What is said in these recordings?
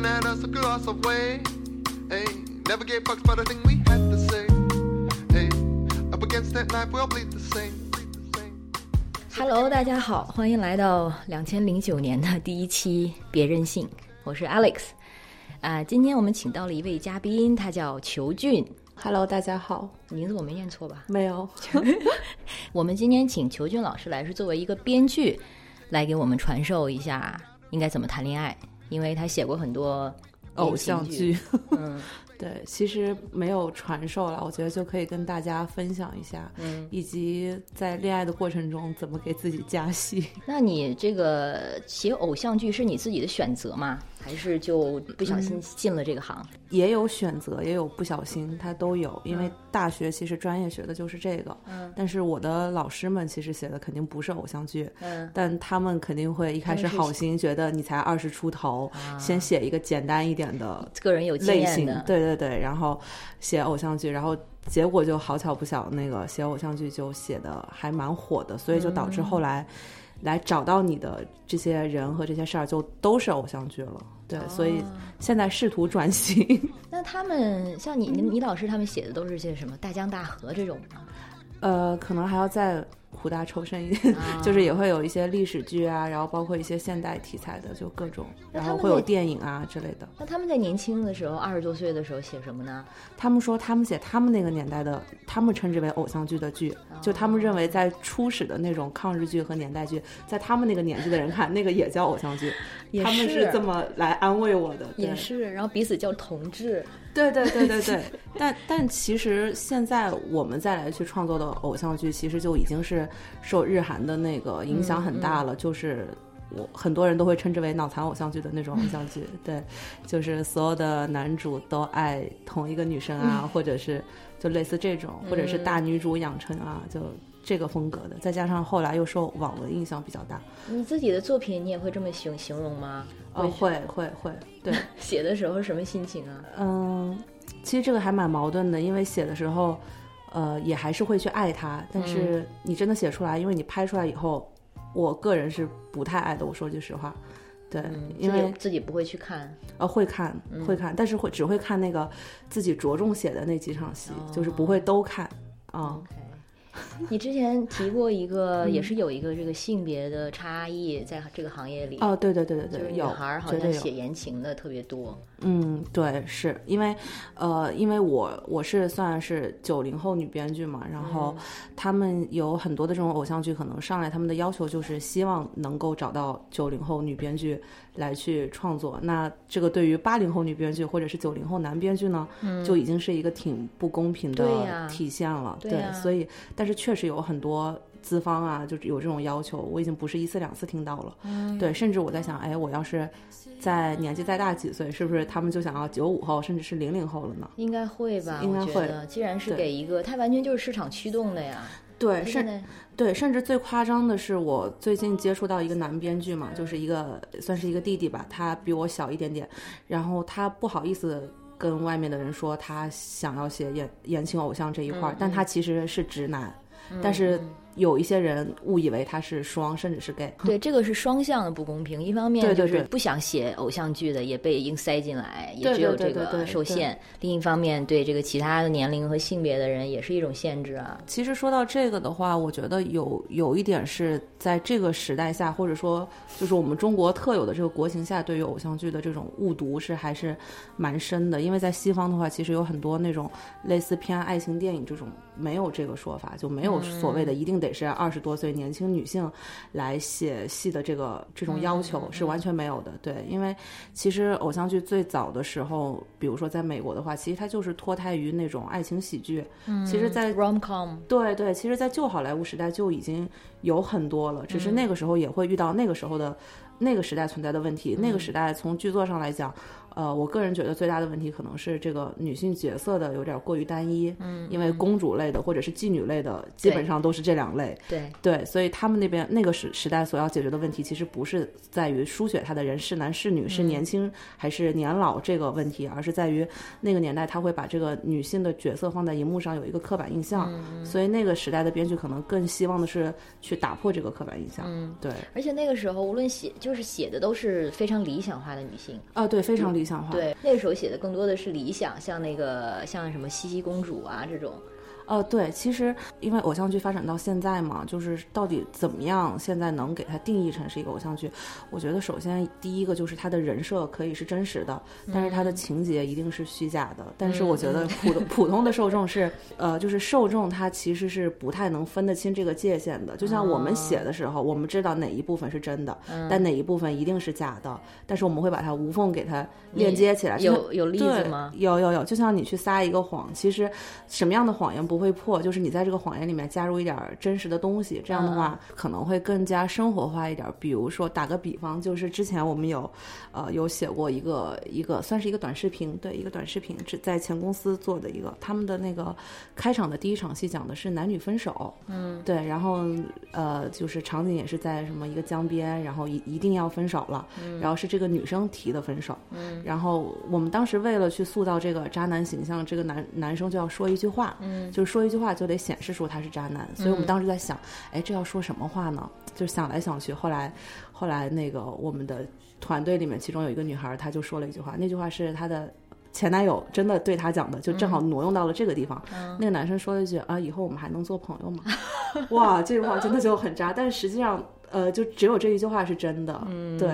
looking at us across the way. Hey, never gave fucks about a thing we had to say. Hey, up against that knife, we'll bleed the same. bleed the same. Hello，大家好，欢迎来到两千零九年的第一期《别任性》，我是 Alex。啊、今天我们请到了一位嘉宾，他叫裘俊，Hello，大家好。名字我没念错吧？没有，我们今天请裘俊老师来，是作为一个编剧来给我们传授一下应该怎么谈恋爱，因为他写过很多偶像剧。嗯 对，其实没有传授了，我觉得就可以跟大家分享一下，嗯。以及在恋爱的过程中怎么给自己加戏。那你这个写偶像剧是你自己的选择吗？还是就不小心进了这个行？也有选择，也有不小心，他都有。因为大学其实专业学的就是这个，嗯。但是我的老师们其实写的肯定不是偶像剧，嗯。但他们肯定会一开始好心，觉得你才二十出头，啊。先写一个简单一点的个人有类型。的，，对对对，然后写偶像剧，然后结果就好巧不巧，那个写偶像剧就写的还蛮火的，所以就导致后来来找到你的这些人和这些事儿就都是偶像剧了。对，所以现在试图转型。那他们像你、你你老师他们写的都是些什么大江大河这种吗？呃，可能还要再苦大仇深，就是也会有一些历史剧啊，然后包括一些现代题材的，就各种，然后会有电影啊之类的。那他们在年轻的时候，二十多岁的时候写什么呢？他们说他们写他们那个年代的，他们称之为偶像剧的剧，就他们认为在初始的那种抗日剧和年代剧，在他们那个年纪的人看，那个也叫偶像剧，他们是这么来安慰我的。也是，然后彼此叫同志。对对对对对，但但其实现在我们再来去创作的偶像剧，其实就已经是受日韩的那个影响很大了，就是。我很多人都会称之为脑残偶像剧的那种偶像剧，对，就是所有的男主都爱同一个女生啊，或者是就类似这种，或者是大女主养成啊，就这个风格的。再加上后来又受网文影响比较大，你自己的作品你也会这么形形容吗？哦，会会会，对，写的时候是什么心情啊？嗯，其实这个还蛮矛盾的，因为写的时候，呃，也还是会去爱他，但是你真的写出来，因为你拍出来以后，我个人是不太爱的。我说句实话，对，嗯，因为自己不会去看。呃会看会看，但是会只会看那个自己着重写的那几场戏，就是不会都看啊。OK，你之前提过一个，也是有一个这个性别的差异在这个行业里。哦，对对对对就是对，女孩儿好像写言情的特别多。嗯，对，是因为，呃，因为我我是算是九零后女编剧嘛，然后他们有很多的这种偶像剧，可能上来他们的要求就是希望能够找到九零后女编剧来去创作。那这个对于八零后女编剧或者是九零后男编剧呢，就已经是一个挺不公平的体现了。对呀所以但是确实有很多。资方啊，就是有这种要求，我已经不是一次两次听到了。嗯对，甚至我在想，哎，我要是在年纪再大几岁，是不是他们就想要九五后，甚至是零零后了呢？应该会吧？应该会既然是给一个，它完全就是市场驱动的呀。对，甚对，甚至最夸张的是，我最近接触到一个男编剧嘛，就是一个算是一个弟弟吧，他比我小一点点，然后他不好意思跟外面的人说他想要写言言情偶像这一块儿，但他其实是直男，但是有一些人误以为他是双，甚至是 gay。对 这个是双向的不公平，一方面就是不想写偶像剧的也被硬塞进来，也对只有这个受限；另一方面，对这个其他的年龄和性别的人也是一种限制啊。其实说到这个的话，我觉得有有一点是在这个时代下，或者说就是我们中国特有的这个国情下，对于偶像剧的这种误读是还是蛮深的。因为在西方的话，其实有很多那种类似偏爱情电影这种没有这个说法，就没有所谓的一定得是二十多岁年轻女性来写戏的这个这种要求是完全没有的。对，因为其实偶像剧最早的时候，比如说在美国的话，其实它就是脱胎于那种爱情喜剧。嗯，其实，在 rom com 对对，其实，在旧好莱坞时代就已经有很多了，只是那个时候也会遇到那个时候的、那个时代存在的问题。那个时代从剧作上来讲，呃，我个人觉得最大的问题可能是这个女性角色的有点过于单一，嗯，因为公主类的或者是妓女类的，基本上都是这两类，对对，所以他们那边那个时时代所要解决的问题，其实不是在于书写他的人是男是女，是年轻还是年老这个问题，而是在于那个年代他会把这个女性的角色放在荧幕上有一个刻板印象，所以那个时代的编剧可能更希望的是去打破这个刻板印象。嗯，对，而且那个时候无论写就是写的都是非常理想化的女性，啊，对，非常理理想化。对，那个时候写的更多的是理想，像那个像什么茜茜公主啊这种。呃，对，其实因为偶像剧发展到现在嘛，就是到底怎么样，现在能给它定义成是一个偶像剧？我觉得首先第一个就是它的人设可以是真实的，但是它的情节一定是虚假的。但是我觉得普通 普通的受众是，呃，就是受众他其实是不太能分得清这个界限的。就像我们写的时候，我们知道哪一部分是真的，但哪一部分一定是假的，但是我们会把它无缝给它链接起来。有有例子吗？有有有，就像你去撒一个谎，其实什么样的谎言不会破，就是你在这个谎言里面加入一点真实的东西，这样的话可能会更加生活化一点。比如说打个比方，就是之前我们有，呃，有写过一个一个算是一个短视频，对，一个短视频是在前公司做的一个，他们的那个开场的第一场戏讲的是男女分手，嗯，对，然后呃，就是场景也是在什么一个江边，然后一一定要分手了，然后是这个女生提的分手，嗯，然后我们当时为了去塑造这个渣男形象，这个男男生就要说一句话，嗯，就是说一句话就得显示出他是渣男，所以我们当时在想，哎，这要说什么话呢？就是想来想去，后来后来那个我们的团队里面，其中有一个女孩，她就说了一句话，那句话是她的前男友真的对她讲的，就正好挪用到了这个地方。那个男生说了一句啊，以后我们还能做朋友吗？哇，这句话真的就很渣，但是实际上，呃，就只有这一句话是真的，嗯对。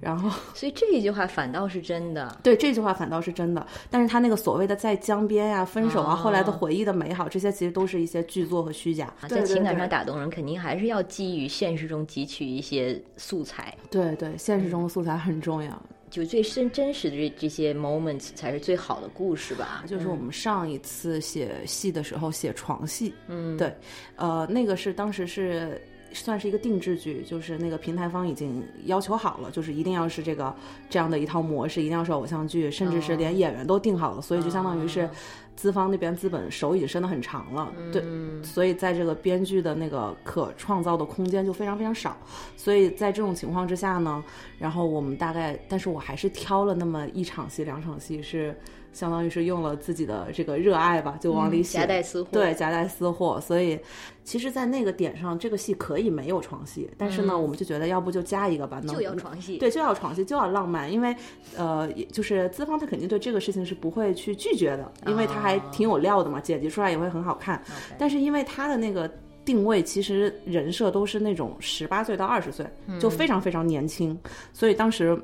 然后，所以这一句话反倒是真的。对这句话反倒是真的，但是他那个所谓的在江边呀、分手啊、后来的回忆的美好，这些其实都是一些剧作和虚假。在情感上打动人，肯定还是要基于现实中汲取一些素材。对对，现实中的素材很重要。就最真真实的这这些 moments 才是最好的故事吧。就是我们上一次写戏的时候写床戏，嗯，对，呃，那个是当时是。算是一个定制剧，就是那个平台方已经要求好了，就是一定要是这个这样的一套模式，一定要是偶像剧，甚至是连演员都定好了，所以就相当于是资方那边资本手已经伸得很长了，对，所以在这个编剧的那个可创造的空间就非常非常少，所以在这种情况之下呢，然后我们大概，但是我还是挑了那么一场戏、两场戏是。相当于是用了自己的这个热爱吧，就往里写，夹带私货。对，夹带私货。所以，其实，在那个点上，这个戏可以没有床戏，但是呢，我们就觉得要不就加一个吧，就要床戏。对，就要床戏，就要浪漫，因为，呃，就是资方他肯定对这个事情是不会去拒绝的，因为他还挺有料的嘛，剪辑出来也会很好看。但是因为他的那个定位，其实人设都是那种十八岁到二十岁，就非常非常年轻，所以当时。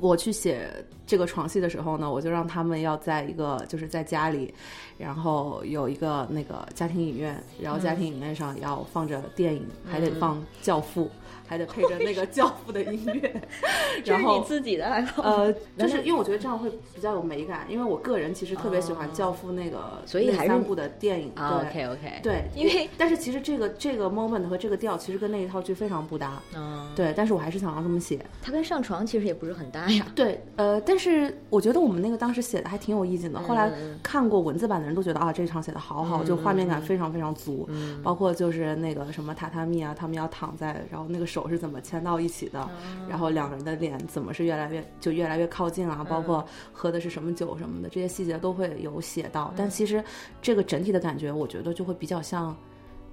我去写这个床戏的时候呢，我就让他们要在一个就是在家里，然后有一个那个家庭影院，然后家庭影院上要放着电影，还得放《教父》。还得配着那个教父的音乐 然后你自己的爱好。呃，就是因为我觉得这样会比较有美感，因为我个人其实特别喜欢教父那个所以还三部的电影。OK OK。对，因为但是其实这个这个 moment 和这个调其实跟那一套剧非常不搭。嗯。对，但是我还是想要这么写。它跟上床其实也不是很搭呀。对，呃，但是我觉得我们那个当时写的还挺有意境的。后来看过文字版的人都觉得啊，这场写的好好，就画面感非常非常足。嗯。包括就是那个什么榻榻米啊，他们要躺在，然后那个手是怎么牵到。一起的，然后两个人的脸怎么是越来越就越来越靠近啊？包括喝的是什么酒什么的，这些细节都会有写到。但其实这个整体的感觉，我觉得就会比较像，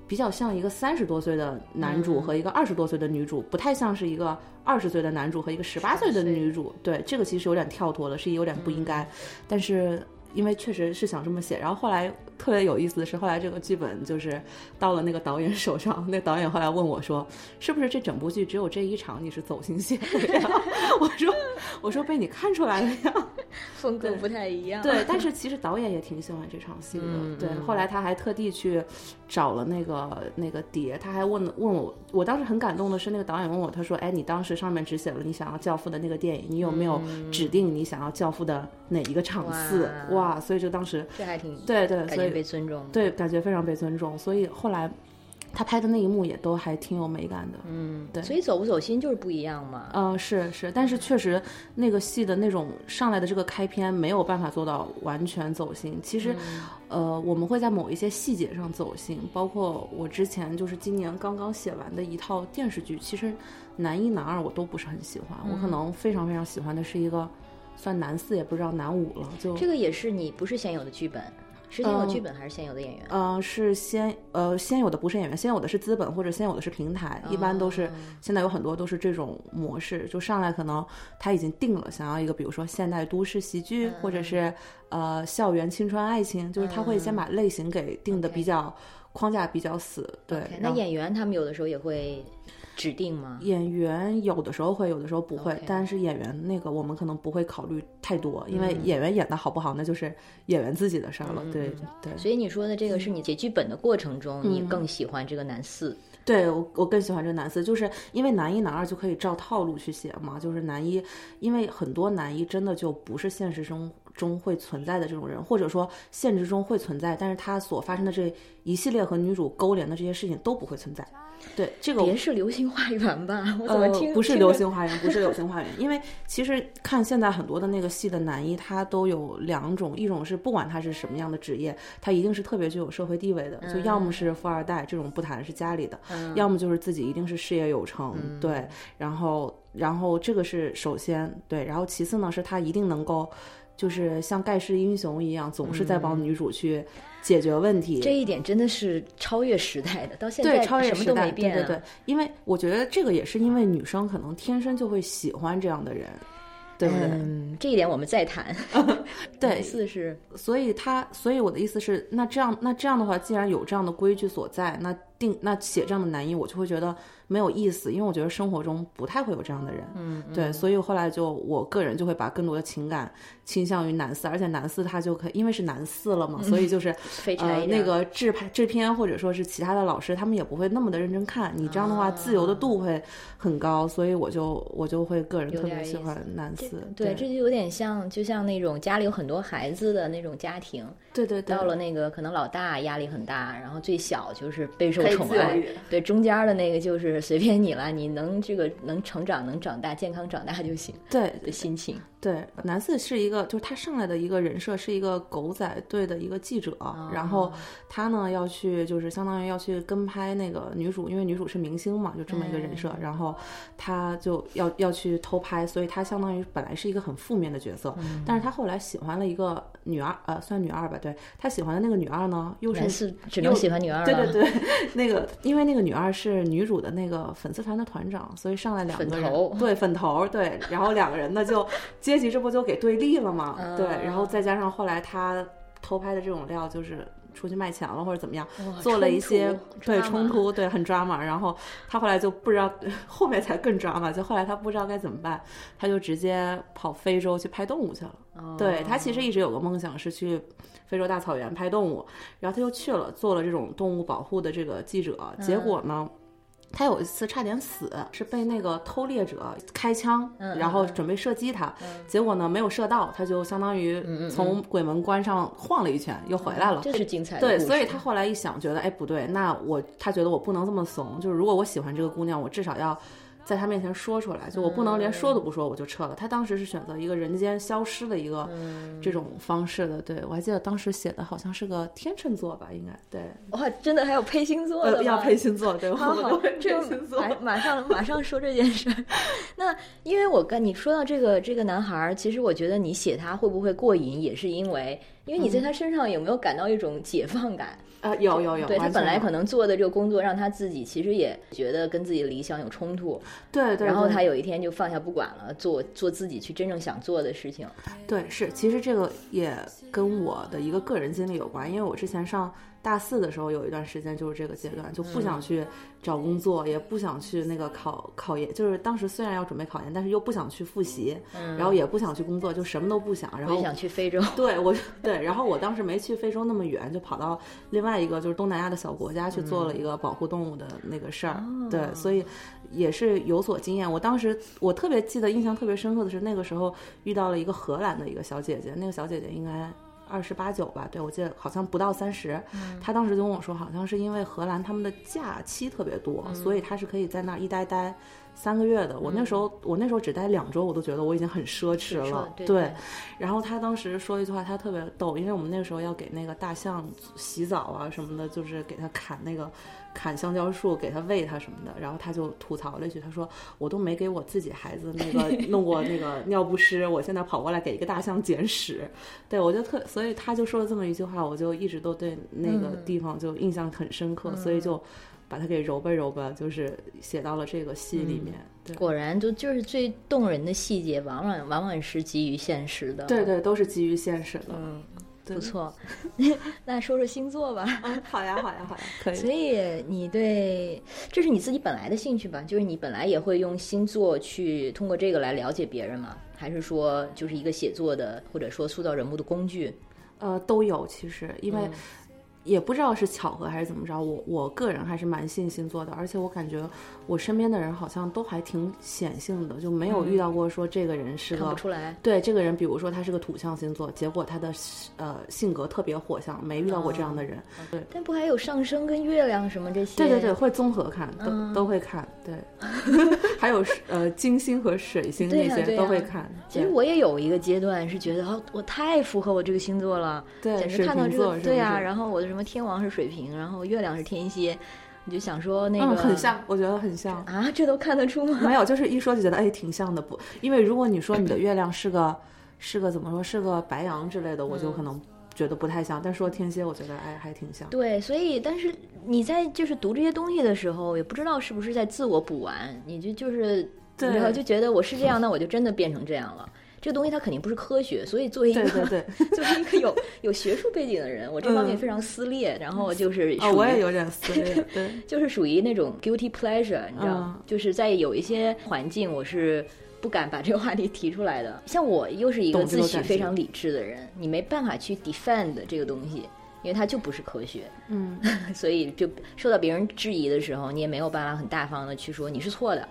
比较像一个三十多岁的男主和一个二十多岁的女主，不太像是一个二十岁的男主和一个十八岁的女主。对，这个其实有点跳脱了，是有点不应该。但是因为确实是想这么写，然后后来。特别有意思的是，后来这个剧本就是到了那个导演手上。那导演后来问我说：“是不是这整部剧只有这一场你是走心写的呀？” 我说：“我说被你看出来了呀，风格不太一样。”对，但是 其实导演也挺喜欢这场戏的。对，后来他还特地去找了那个那个碟，他还问问我。我当时很感动的是，那个导演问我，他说：“哎，你当时上面只写了你想要教父的那个电影，你有没有指定你想要教父的哪一个场次？”哇，所以就当时这还挺对对，所以。被尊重，对，感觉非常被尊重，所以后来他拍的那一幕也都还挺有美感的，嗯，对，所以走不走心就是不一样嘛，嗯，是是，但是确实那个戏的那种上来的这个开篇没有办法做到完全走心，其实，呃，我们会在某一些细节上走心，包括我之前就是今年刚刚写完的一套电视剧，其实男一男二我都不是很喜欢，我可能非常非常喜欢的是一个算男四也不知道男五了，就这个也是你不是现有的剧本。是先有剧本还是先有的演员？嗯、是先呃先有的不是演员，先有的是资本或者先有的是平台，一般都是现在有很多都是这种模式，就上来可能他已经定了想要一个，比如说现代都市喜剧，或者是呃校园青春爱情，就是他会先把类型给定的比较框架比较死，对那演员他们有的时候也会指定吗？演员有的时候会，有的时候不会但是演员那个我们可能不会考虑太多，因嗯为演员演的好不好，那就是演员自己的事儿了。对对所以你说的这个是你写剧本的过程中，你嗯更喜欢这个男四。对，我我更喜欢这个男四，就是因为男一男二就可以照套路去写嘛，就是男一，因为很多男一真的就不是现实中中会存在的这种人，或者说现实中会存在，但是他所发生的这一系列和女主勾连的这些事情都不会存在。对，这个别是《流星花园》吧？我怎么听、呃、不是《流星花园》，不是《流星花园》，因为其实看现在很多的那个戏的男一，他都有两种，一种是不管他是什么样的职业，他一定是特别具有社会地位的，就要么是富二代这种不谈是家里的，要么就是自己一定是事业有成，对，然后然后这个是首先对，然后其次呢是他一定能够。就是像盖世英雄一样，总是在帮女主去解决问题。这一点真的是超越时代的，到现在对，超越什么时代，都没变、啊对对对，因为我觉得这个也是因为女生可能天生就会喜欢这样的人，对不对？嗯，这一点我们再谈。对 男四是所以他，所以我的意思是，那这样，那这样的话，既然有这样的规矩所在，那定那写这样的男一，我就会觉得没有意思，因为我觉得生活中不太会有这样的人。嗯，对，所以后来就我个人就会把更多的情感倾向于男四，而且男四他就可以，因为是男四了嘛，所以就是呃那个制拍制片或者说是其他的老师，他们也不会那么的认真看你，这样的话自由的度会很高，所以我就我就会个人特别喜欢男四。对，对这就有点像，就像那种家里有很多孩子的那种家庭，对对对，到了那个可能老大压力很大，然后最小就是备受宠爱对，中间的那个就是随便你了，你能这个能成长能长大健康长大就行。对的心情。对，男四是一个，就是他上来的一个人设是一个狗仔队的一个记者，然后他呢要去，就是相当于要去跟拍那个女主，因为女主是明星嘛，就这么一个人设，然后他就要要去偷拍，所以他相当于本来是一个很负面的角色，但是他后来喜欢了一个女二，呃，算女二吧，对他喜欢的那个女二呢，又是只能又喜欢女二，对对对，那个因为那个女二是女主的那个粉丝团的团长，所以上来两个人对粉头对，然后两个人呢就阶级这不就给对立了吗？嗯对，然后再加上后来他偷拍的这种料就是。出去卖钱了或者怎么样，做了一些对冲突，对很抓马。然后他后来就不知道，后面才更抓马，就后来他不知道该怎么办，他就直接跑非洲去拍动物去了。哦对他其实一直有个梦想是去非洲大草原拍动物，然后他就去了，做了这种动物保护的这个记者。结果呢，他有一次差点死，是被那个偷猎者开枪，然后准备射击他，结果呢没有射到，他就相当于从鬼门关上晃了一圈，又回来了。这是精彩的对，所以他后来一想，觉得哎不对，那我他觉得我不能这么怂，就是如果我喜欢这个姑娘，我至少要在他面前说出来，就我不能连说都不说我就撤了。他当时是选择一个人间消失的一个这种方式的。对我还记得当时写的好像是个天秤座吧，应该对，哇，真的还有配星座的呃，要配星座，对，好好配星座。马 马上马上说这件事儿。那因为我跟你说到这个这个男孩儿，其实我觉得你写他会不会过瘾，也是因为因为你在他身上有没有感到一种解放感？啊，有有有，对他本来可能做的这个工作让他自己其实也觉得跟自己的理想有冲突，对对，对然后他有一天就放下不管了，做做自己去真正想做的事情。对，是，其实这个也跟我的一个个人经历有关，因为我之前上大四的时候有一段时间就是这个阶段，就不嗯想去找工作，也不想去那个考考研，就是当时虽然要准备考研，但是又不想去复习，然后也不想去工作，就什么都不想，然后想去非洲，对我对，然后我当时没去非洲那么远，就跑到另外一个就是东南亚的小国家去做了一个保护动物的那个事儿。对，所以也是有所经验。我当时我特别记得印象特别深刻的是那个时候遇到了一个荷兰的一个小姐姐，那个小姐姐应该。二十八九吧，对我记得好像不到三十、他当时就跟我说，好像是因为荷兰他们的假期特别多，所以他是可以在那儿一待待三个月的，我那时候我那时候只待两周，我都觉得我已经很奢侈了。对对。然后他当时说一句话，他特别逗，因为我们那个时候要给那个大象洗澡啊什么的，就是给他砍那个。砍香蕉树给他喂他什么的，然后他就吐槽了一句，他说：“我都没给我自己孩子那个 弄过那个尿不湿，我现在跑过来给一个大象捡屎。”对我就特，所以他就说了这么一句话，我就一直都对那个地方就印象很深刻，所以就把它给揉吧揉吧，就是写到了这个戏里面。对，果然就就是最动人的细节，往往往往是基于现实的。对对，都是基于现实的。嗯。不错，那说说星座吧。好呀，好呀，好呀，可以。所以你对这是你自己本来的兴趣吧？就是你本来也会用星座去通过这个来了解别人吗？还是说就是一个写作的或者说塑造人物的工具？呃，都有。其实因为。也不知道是巧合还是怎么着，我我个人还是蛮信星座的，而且我感觉我身边的人好像都还挺显性的，就没有遇到过说这个人是个出来。对这个人，比如说他是个土象星座，结果他的呃性格特别火象，没遇到过这样的人。对，但不还有上升跟月亮什么这些？对对对，会综合看，都都会看。对，还有呃金星和水星那些都会看。其实我也有一个阶段是觉得哦，我太符合我这个星座了，简直看到这个对呀，然后我的什么。什么天王是水瓶，然后月亮是天蝎，你就想说那个很像，我觉得很像啊，这都看得出吗？没有，就是一说就觉得哎，挺像的不？因为如果你说你的月亮是个是个怎么说是个白羊之类的，我就可能觉得不太像。但说天蝎，我觉得哎还挺像。对，所以但是你在就是读这些东西的时候，也不知道是不是在自我补完，你就就是然后就觉得我是这样，那我就真的变成这样了。这个东西它肯定不是科学，所以作为一个作为一个有有学术背景的人，我这方面非常撕裂。然后就是哦，我也有点撕裂，对，就是属于那种 guilty pleasure，你知道，就是在有一些环境，我是不敢把这个话题提出来的。像我又是一个自诩非常理智的人，你没办法去 defend 这个东西，因为它就不是科学。嗯，所以就受到别人质疑的时候，你也没有办法很大方的去说你是错的。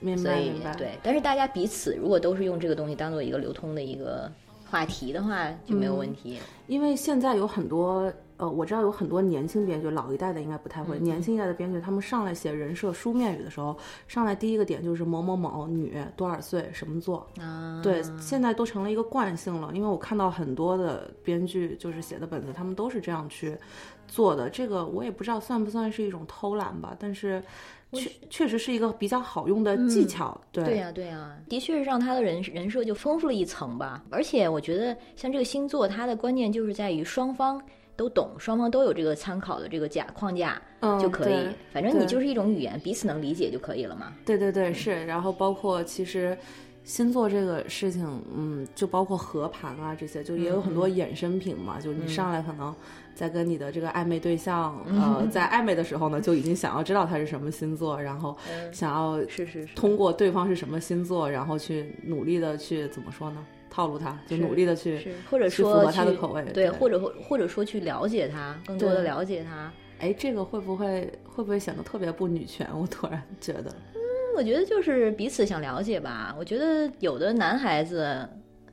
明白，明白。对，但是大家彼此如果都是用这个东西当做一个流通的一个话题的话，就没有问题。因为现在有很多，呃，我知道有很多年轻编剧，老一代的应该不太会。年轻一代的编剧，他们上来写人设书面语的时候，上来第一个点就是某某某女，多少岁，什么座。啊。对，现在都成了一个惯性了。因为我看到很多的编剧就是写的本子，他们都是这样去做的。这个我也不知道算不算是一种偷懒吧，但是。确确实是一个比较好用的技巧，对对呀对呀，的确是让他的人人设就丰富了一层吧。而且我觉得像这个星座，它的关键就是在于双方都懂，双方都有这个参考的这个架框架就可以。反正你就是一种语言，彼此能理解就可以了嘛。对对对，是。然后包括其实星座这个事情，嗯，就包括合盘啊这些，就也有很多衍生品嘛。就你上来可能。在跟你的这个暧昧对象，呃，在暧昧的时候呢，就已经想要知道他是什么星座，然后想要是是是通过对方是什么星座，然后去努力的去怎么说呢？套路他，就努力的去，或者说符合他的口味，对，或者或者说去了解他，更多的了解他。哎，这个会不会会不会显得特别不女权？我突然觉得，嗯，我觉得就是彼此想了解吧。我觉得有的男孩子。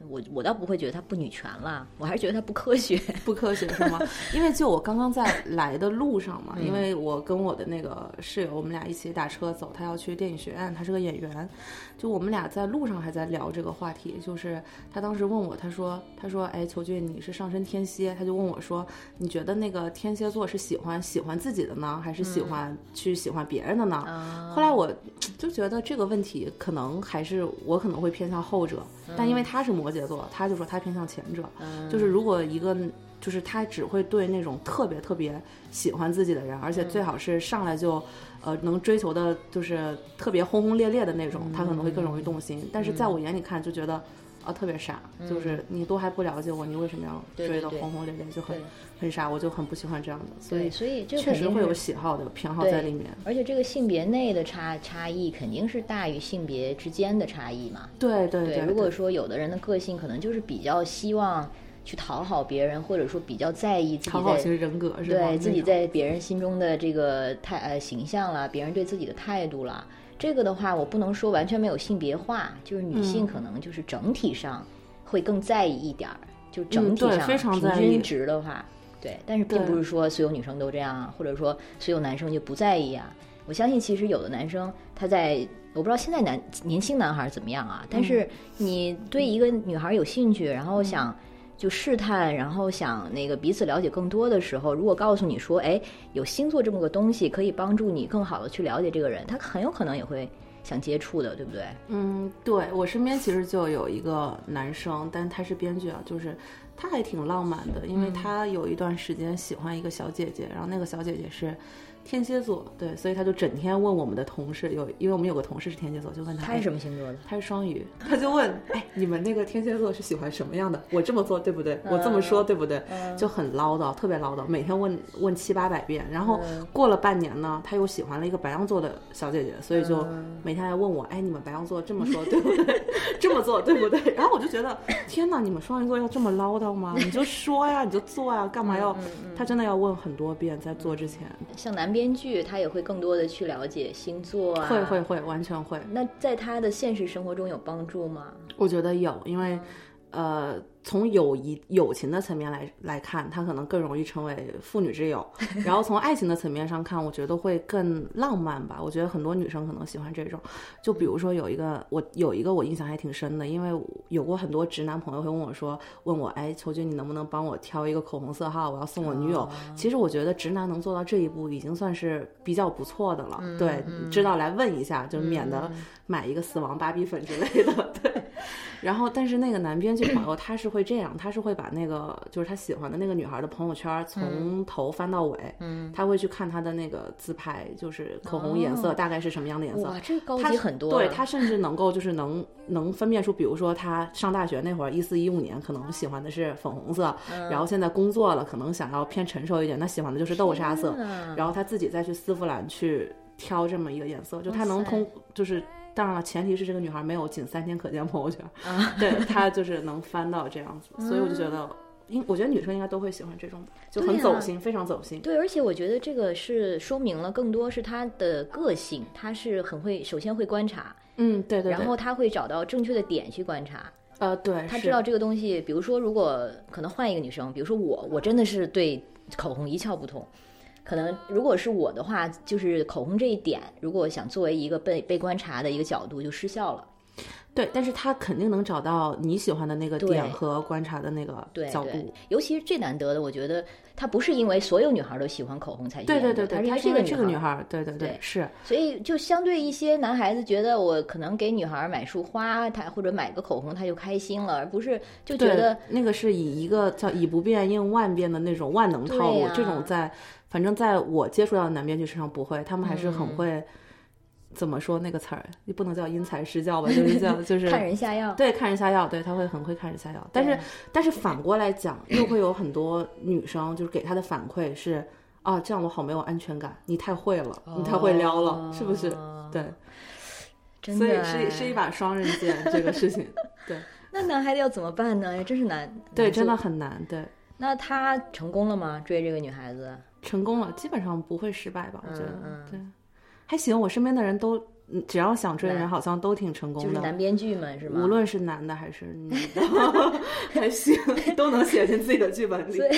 我我倒不会觉得他不女权了，我还是觉得他不科学，不科学是吗？因为就我刚刚在来的路上嘛，因为我跟我的那个室友，我们俩一起打车走，他要去电影学院，他是个演员，就我们俩在路上还在聊这个话题，就是他当时问我，他说他说哎，球俊你是上升天蝎，他就问我说，你觉得那个天蝎座是喜欢喜欢自己的呢，还是喜欢去喜欢别人的呢？后来我就觉得这个问题可能还是我可能会偏向后者，但因为他是摩羯。座，他就说他偏向前者，就是如果一个就是他只会对那种特别特别喜欢自己的人，而且最好是上来就呃能追求的，就是特别轰轰烈烈的那种，他可能会更容易动心。但是在我眼里看，就觉得。啊，特别傻，就是你都还不了解我，你为什么要追的轰轰烈烈，就很很傻，我就很不喜欢这样的。所以，所以这确实会有喜好的偏好在里面。而且这个性别内的差差异肯定是大于性别之间的差异嘛。对对对。如果说有的人的个性可能就是比较希望去讨好别人，或者说比较在意自己讨好型人格，对自己在别人心中的这个态呃形象啦，别人对自己的态度啦。这个的话，我不能说完全没有性别化，就是女性可能就是整体上会更在意一点儿，就整体上平均值的话，对。但是并不是说所有女生都这样啊，或者说所有男生就不在意啊。我相信其实有的男生他在我不知道现在男年轻男孩怎么样啊，但是你对一个女孩有兴趣，然后想就试探，然后想那个彼此了解更多的时候，如果告诉你说，哎，有星座这么个东西可以帮助你更好的去了解这个人，他很有可能也会想接触的，对不对？嗯，对我身边其实就有一个男生，但他是编剧啊，就是他还挺浪漫的，因为他有一段时间喜欢一个小姐姐，然后那个小姐姐是天蝎座，对，所以他就整天问我们的同事，有因为我们有个同事是天蝎座，就问他，他是什么星座的？他是双鱼，他就问，哎，你们那个天蝎座是喜欢什么样的？我这么做对不对？我这么说对不对？就很唠叨，特别唠叨，每天问问七八百遍。然后过了半年呢，他又喜欢了一个白羊座的小姐姐，所以就每天来问我，哎，你们白羊座这么说对不对？这么做对不对？然后我就觉得，天哪，你们双鱼座要这么唠叨吗？你就说呀，你就做呀，干嘛要？他真的要问很多遍，在做之前。像男编剧，他也会更多的去了解星座啊，会会会，完全会。那在他的现实生活中有帮助吗？我觉得有，因为，呃，从友谊、友情的层面来来看，他可能更容易成为妇女之友；然后从爱情的层面上看，我觉得会更浪漫吧。我觉得很多女生可能喜欢这种。就比如说有一个，我有一个我印象还挺深的，因为有过很多直男朋友会问我说，问我，哎，求君你能不能帮我挑一个口红色号，我要送我女友。其实我觉得直男能做到这一步，已经算是比较不错的了。对，知道来问一下，就免得买一个死亡芭比粉之类的。对。然后，但是那个男编剧朋友他是会这样，他是会把那个就是他喜欢的那个女孩的朋友圈从头翻到尾，嗯，他会去看她的那个自拍，就是口红颜色大概是什么样的颜色。哇，这高级很多。对他甚至能够就是能能分辨出，比如说他上大学那会儿一四一五年可能喜欢的是粉红色，然后现在工作了可能想要偏成熟一点，他喜欢的就是豆沙色，然后他自己再去丝芙兰去挑这么一个颜色，就他能通就是。当然了，前提是这个女孩没有仅三天可见朋友圈，对她就是能翻到这样子，所以我就觉得，应我觉得女生应该都会喜欢这种，就很走心，非常走心。对，而且我觉得这个是说明了更多是她的个性，她是很会，首先会观察，嗯，对对，然后她会找到正确的点去观察，呃，对，她知道这个东西，比如说如果可能换一个女生，比如说我，我真的是对口红一窍不通。可能如果是我的话，就是口红这一点，如果想作为一个被被观察的一个角度，就失效了。对，但是他肯定能找到你喜欢的那个点和观察的那个角度。尤其是最难得的，我觉得他不是因为所有女孩都喜欢口红才对对对对，她是这个这个女孩，对对对是。所以就相对一些男孩子觉得我可能给女孩买束花，她或者买个口红她就开心了，而不是就觉得那个是以一个叫以不变应万变的那种万能套路，这种在。反正在我接触到的男编剧身上不会，他们还是很会，怎么说那个词儿？你不能叫因材施教吧，就是叫就是 看人下药。对，看人下药，对他会很会看人下药。但是但是反过来讲，又会有很多女生就是给他的反馈是啊，这样我好没有安全感，你太会了，你太会撩了，是不是？对，真的，所以是是一把双刃剑，这个事情。对，那男孩子要怎么办呢？真是难，对，真的很难。对，那他成功了吗？追这个女孩子？成功了，基本上不会失败吧？我觉得，对，还行。我身边的人都，只要想追人，好像都挺成功的。就是男编剧们是吗？无论是男的还是女的，还行，都能写进自己的剧本里。对，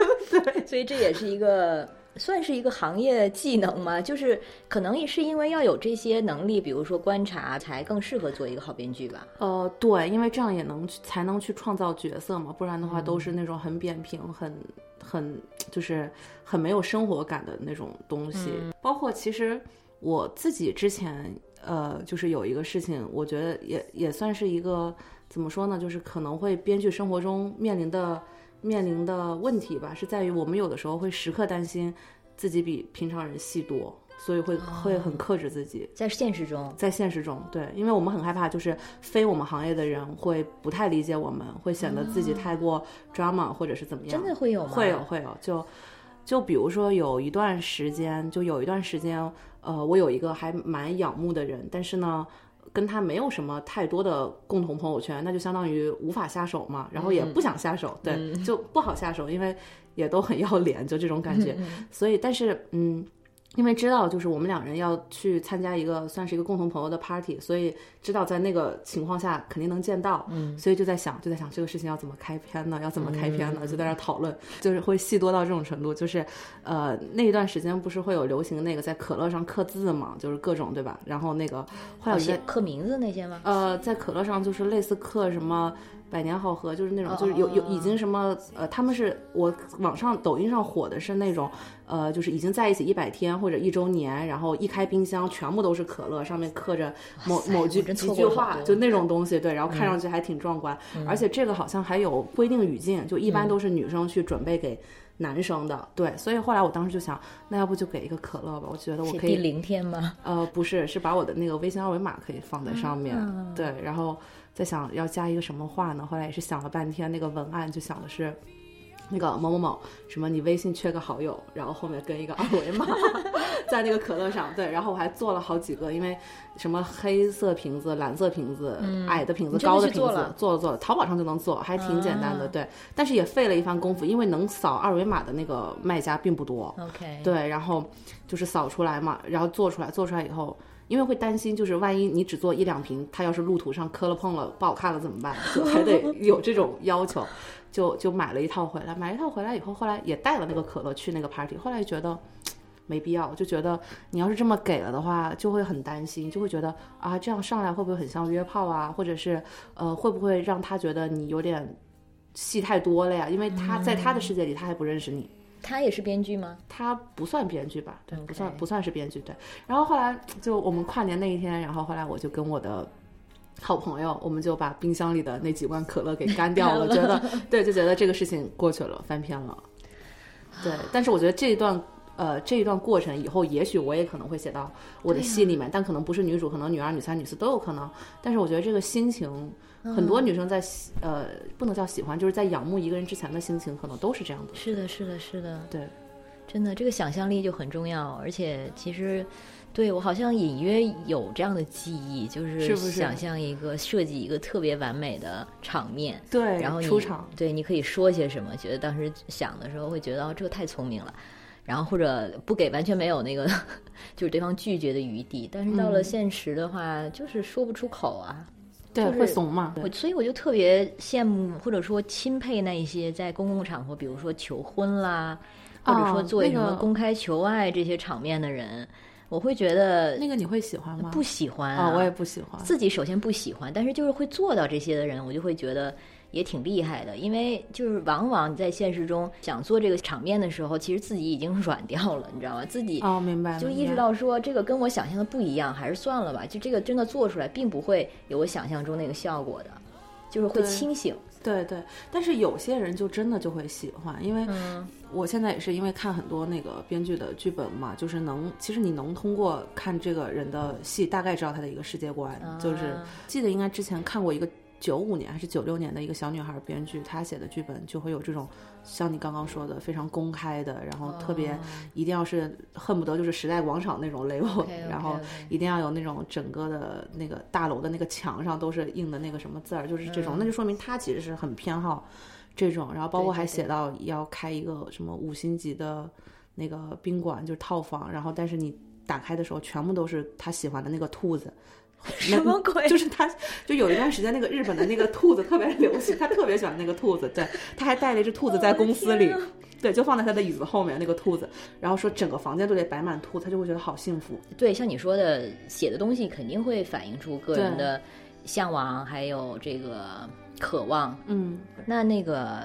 所以这也是一个算是一个行业技能嘛。就是可能也是因为要有这些能力，比如说观察，才更适合做一个好编剧吧。呃，对，因为这样也能才能去创造角色嘛，不然的话都是那种很扁平、很。很就是很没有生活感的那种东西，包括其实我自己之前呃，就是有一个事情，我觉得也也算是一个怎么说呢，就是可能会编剧生活中面临的面临的问题吧，是在于我们有的时候会时刻担心自己比平常人戏多。所以会会很克制自己，在现实中，在现实中，对，因为我们很害怕，就是非我们行业的人会不太理解我们，会显得自己太过 drama 或者是怎么样。真的会有吗？会有会有，就就比如说有一段时间，就有一段时间，呃，我有一个还蛮仰慕的人，但是呢，跟他没有什么太多的共同朋友圈，那就相当于无法下手嘛，然后也不想下手，对，就不好下手，因为也都很要脸，就这种感觉。所以，但是，嗯。因为知道就是我们两人要去参加一个算是一个共同朋友的 party，所以知道在那个情况下肯定能见到，嗯，所以就在想就在想这个事情要怎么开篇呢？要怎么开篇呢？就在那讨论，就是会细多到这种程度，就是呃那一段时间不是会有流行那个在可乐上刻字嘛，就是各种对吧？然后那个会有一些刻名字那些吗？呃，在可乐上就是类似刻什么。百年好合就是那种，就是有有已经什么呃，他们是我网上抖音上火的是那种，呃，就是已经在一起一百天或者一周年，然后一开冰箱全部都是可乐，上面刻着某某句几句话，就那种东西，对，然后看上去还挺壮观，而且这个好像还有规定语境，就一般都是女生去准备给男生的，对，所以后来我当时就想，那要不就给一个可乐吧，我觉得我可以零天吗？呃，不是，是把我的那个微信二维码可以放在上面，对，然后。再想要加一个什么话呢？后来也是想了半天，那个文案就想的是，那个某某某什么，你微信缺个好友，然后后面跟一个二维码，在那个可乐上。对，然后我还做了好几个，因为什么黑色瓶子、蓝色瓶子、矮的瓶子、高的瓶子，做了做了，淘宝上就能做，还挺简单的。对，但是也费了一番功夫，因为能扫二维码的那个卖家并不多。OK。对，然后就是扫出来嘛，然后做出来，做出来以后。因为会担心，就是万一你只做一两瓶，它要是路途上磕了碰了不好看了怎么办？就还得有这种要求，就就买了一套回来。买一套回来以后，后来也带了那个可乐去那个 party。后来觉得没必要，就觉得你要是这么给了的话，就会很担心，就会觉得啊，这样上来会不会很像约炮啊？或者是呃，会不会让他觉得你有点戏太多了呀？因为他在他的世界里，他还不认识你。他也是编剧吗？他不算编剧吧，对，不算不算是编剧。对，然后后来就我们跨年那一天，然后后来我就跟我的好朋友，我们就把冰箱里的那几罐可乐给干掉了。觉得对，就觉得这个事情过去了，翻篇了。对，但是我觉得这一段呃这一段过程以后，也许我也可能会写到我的戏里面，但可能不是女主，可能女二、女三、女四都有可能。但是我觉得这个心情。很多女生在喜呃不能叫喜欢，就是在仰慕一个人之前的心情，可能都是这样的。是的，是的，是的，对，真的，这个想象力就很重要。而且其实，对我好像隐约有这样的记忆，就是想象一个设计一个特别完美的场面，对，然后出场，对，你可以说些什么？觉得当时想的时候会觉得哦，这个太聪明了，然后或者不给完全没有那个 就是对方拒绝的余地。但是到了现实的话，就是说不出口啊。对，会怂嘛？我所以我就特别羡慕或者说钦佩那一些在公共场合，比如说求婚啦，或者说做什么公开求爱这些场面的人，我会觉得那个你会喜欢吗？不喜欢啊，我也不喜欢。自己首先不喜欢，但是就是会做到这些的人，我就会觉得。也挺厉害的，因为就是往往你在现实中想做这个场面的时候，其实自己已经软掉了，你知道吗？自己哦，明白，就意识到说这个跟我想象的不一样，还是算了吧。就这个真的做出来，并不会有我想象中那个效果的，就是会清醒。对对对，但是有些人就真的就会喜欢，因为我现在也是因为看很多那个编剧的剧本嘛，就是能，其实你能通过看这个人的戏，大概知道他的一个世界观。就是记得应该之前看过一个。九五年还是九六年的一个小女孩编剧，她写的剧本就会有这种像你刚刚说的非常公开的，然后特别一定要是恨不得就是时代广场那种 level，然后一定要有那种整个的那个大楼的那个墙上都是印的那个什么字儿，就是这种，那就说明他其实是很偏好这种。然后包括还写到要开一个什么五星级的那个宾馆，就是套房，然后但是你打开的时候全部都是他喜欢的那个兔子。什么鬼？就是他，就有一段时间，那个日本的那个兔子特别流行，他特别喜欢那个兔子。对，他还带了一只兔子在公司里，对，就放在他的椅子后面那个兔子。然后说整个房间都得摆满兔，他就会觉得好幸福。对，像你说的，写的东西肯定会反映出个人的向往，还有这个渴望。嗯，那那个。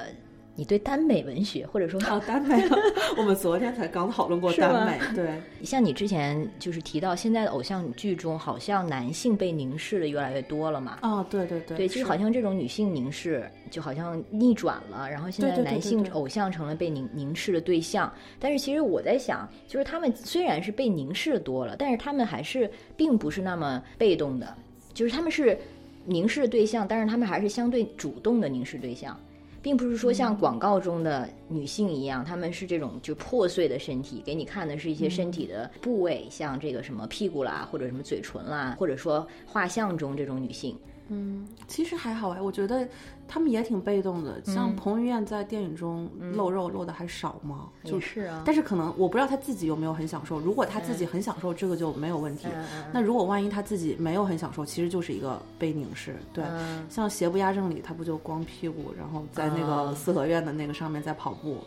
你对耽美文学，或者说啊耽美，我们昨天才刚讨论过耽美。对，像你之前就是提到，现在的偶像剧中，好像男性被凝视的越来越多了嘛？啊，对对对，对，其实好像这种女性凝视，就好像逆转了，然后现在男性偶像成了被凝凝视的对象。但是其实我在想，就是他们虽然是被凝视的多了，但是他们还是并不是那么被动的，就是他们是凝视的对象，但是他们还是相对主动的凝视对象。并不是说像广告中的女性一样，她们是这种就破碎的身体，给你看的是一些身体的部位，像这个什么屁股啦，或者什么嘴唇啦，或者说画像中这种女性，嗯，其实还好哎，我觉得他们也挺被动的。像彭于晏在电影中露肉露的还少吗？就是啊。但是可能我不知道他自己有没有很享受。如果他自己很享受，这个就没有问题。那如果万一他自己没有很享受，其实就是一个被凝视。对，像《邪不压正》里，他不就光屁股，然后在那个四合院的那个上面在跑步。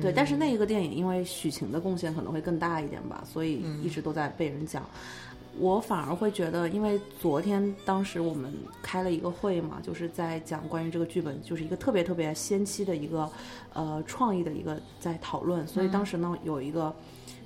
对，但是那一个电影因为许晴的贡献可能会更大一点吧，所以一直都在被人讲。我反而会觉得，因为昨天当时我们开了一个会嘛，就是在讲关于这个剧本，就是一个特别特别先期的一个呃创意的一个在讨论，所以当时呢有一个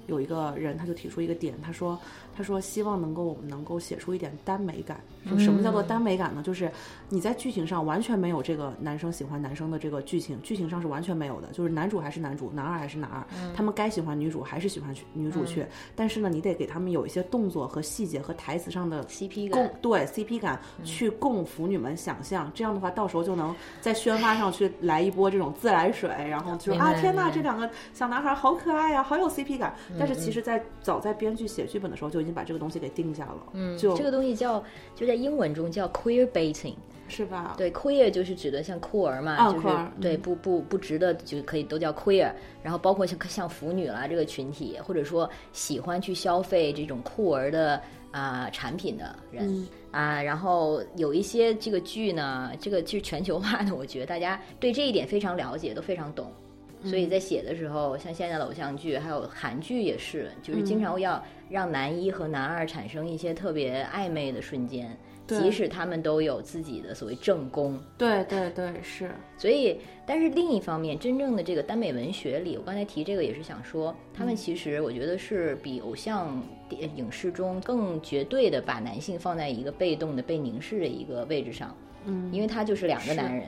有一个人他就提出一个点，他说。他说：“希望能够我们能够写出一点耽美感。就什么叫做耽美感呢？就是你在剧情上完全没有这个男生喜欢男生的这个剧情，剧情上是完全没有的。就是男主还是男主，男二还是男二，他们该喜欢女主还是喜欢女主去。但是呢，你得给他们有一些动作和细节和台词上的 CP 感，对 CP 感去供腐女们想象。这样的话，到时候就能在宣发上去来一波这种自来水，然后就啊天呐，这两个小男孩好可爱呀，好有 CP 感。但是其实，在早在编剧写剧本的时候就。”已经把这个东西给定下了，嗯，就这个东西叫，就在英文中叫 queer baiting，是吧？对，queer 就是指的像酷儿嘛，就是对不不不值得就可以都叫 queer，然后包括像像腐女啦这个群体，或者说喜欢去消费这种酷儿的啊产品的人啊，然后有一些这个剧呢，这个其实全球化的，我觉得大家对这一点非常了解，都非常懂。所以在写的时候，像现在的偶像剧，还有韩剧也是，就是经常要让男一和男二产生一些特别暧昧的瞬间，即使他们都有自己的所谓正宫。对对对，是。所以，但是另一方面，真正的这个耽美文学里，我刚才提这个也是想说，他们其实我觉得是比偶像影视中更绝对的把男性放在一个被动的被凝视的一个位置上。嗯，因为他就是两个男人。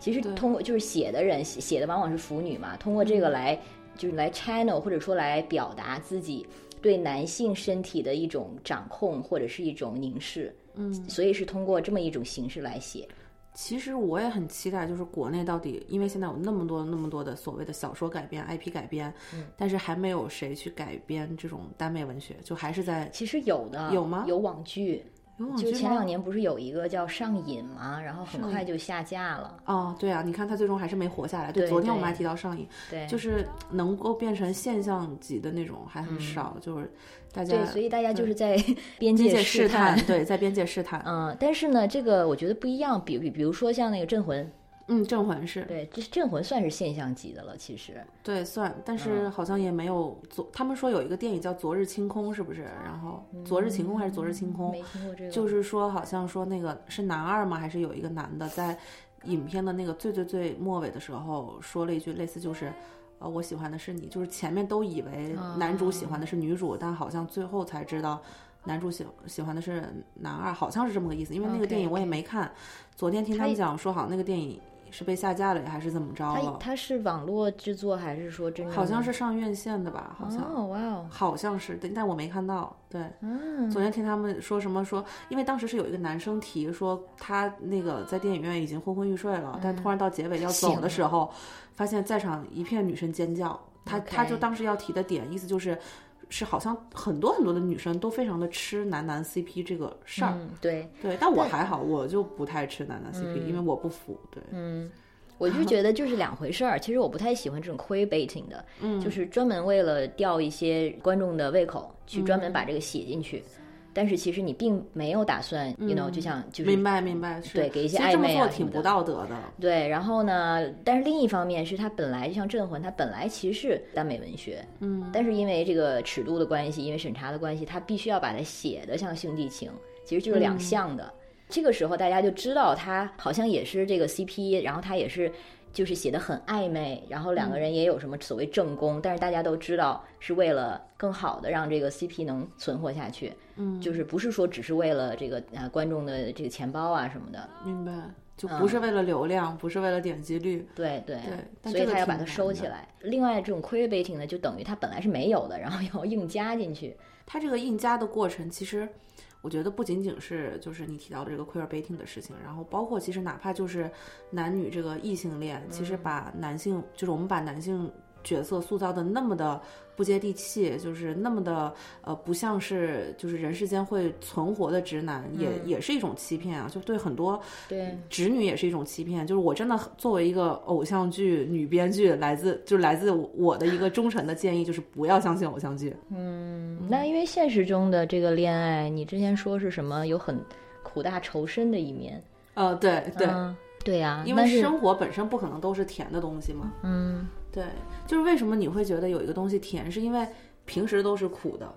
其实通过就是写的人写写的往往是腐女嘛，通过这个来就是来 channel 或者说来表达自己对男性身体的一种掌控或者是一种凝视，嗯，所以是通过这么一种形式来写。其实我也很期待，就是国内到底，因为现在有那么多那么多的所谓的小说改编、IP 改编，嗯，但是还没有谁去改编这种耽美文学，就还是在其实有的有吗？有网剧。就前两年不是有一个叫《上瘾》吗？然后很快就下架了。哦，对啊，你看他最终还是没活下来。对，昨天我们还提到《上瘾》，对，就是能够变成现象级的那种还很少，就是大家对，所以大家就是在 边界试探，对，在边界试探。嗯，但是呢，这个我觉得不一样，比比比如说像那个《镇魂》。嗯，镇魂是对，这镇魂算是现象级的了，其实对算，但是好像也没有昨他们说有一个电影叫《昨日清空》，是不是？然后《昨日晴空》还是《昨日清空》？没听过这个。就是说，好像说那个是男二吗？还是有一个男的在影片的那个最最最末尾的时候说了一句类似就是，呃，我喜欢的是你。就是前面都以为男主喜欢的是女主，但好像最后才知道男主喜喜欢的是男二，好像是这么个意思。因为那个电影我也没看，昨天听他们讲说，好像那个电影。是被下架了还是怎么着了？它是网络制作还是说真？好像是上院线的吧？好像哦，哇哦，好像是，但但我没看到。对，嗯，昨天听他们说什么说，因为当时是有一个男生提说他那个在电影院已经昏昏欲睡了，但突然到结尾要走的时候，发现在场一片女生尖叫。他他就当时要提的点，意思就是。是好像很多很多的女生都非常的吃男男 CP 这个事儿，对对，但我还好，我就不太吃男男 CP，因为我不服。对，嗯，我就觉得就是两回事儿。其实我不太喜欢这种 queer baiting 的，嗯，就是专门为了吊一些观众的胃口，去专门把这个写进去。但是其实你并没有打算，you know，就像就是明白明白，对，给一些暧昧啊挺不道德的。对，然后呢，但是另一方面是它本来就像《镇魂》，它本来其实是耽美文学，嗯，但是因为这个尺度的关系，因为审查的关系，他必须要把它写的像兄弟情，其实就是两项的。这个时候大家就知道他好像也是这个 CP，然后他也是。就是写的很暧昧，然后两个人也有什么所谓正宫，但是大家都知道是为了更好的让这个 CP 能存活下去，嗯，就是不是说只是为了这个啊观众的这个钱包啊什么的，明白？就不是为了流量，不是为了点击率，对对对，所以他要把它收起来。另外，这种 queer baiting 呢，就等于它本来是没有的，然后要硬加进去。它这个硬加的过程，其实。我觉得不仅仅是就是你提到的这个 queer baiting 的事情，然后包括其实哪怕就是男女这个异性恋，其实把男性就是我们把男性角色塑造的那么的不接地气，就是那么的呃不像是就是人世间会存活的直男，也也是一种欺骗啊，就对很多对，直女也是一种欺骗。就是我真的作为一个偶像剧女编剧，来自就是来自我的一个忠诚的建议，就是不要相信偶像剧。嗯，那因为现实中的这个恋爱，你之前说是什么有很苦大仇深的一面，呃，对对，嗯对呀、因为生活本身不可能都是甜的东西嘛。嗯对，就是为什么你会觉得有一个东西甜，是因为平时都是苦的，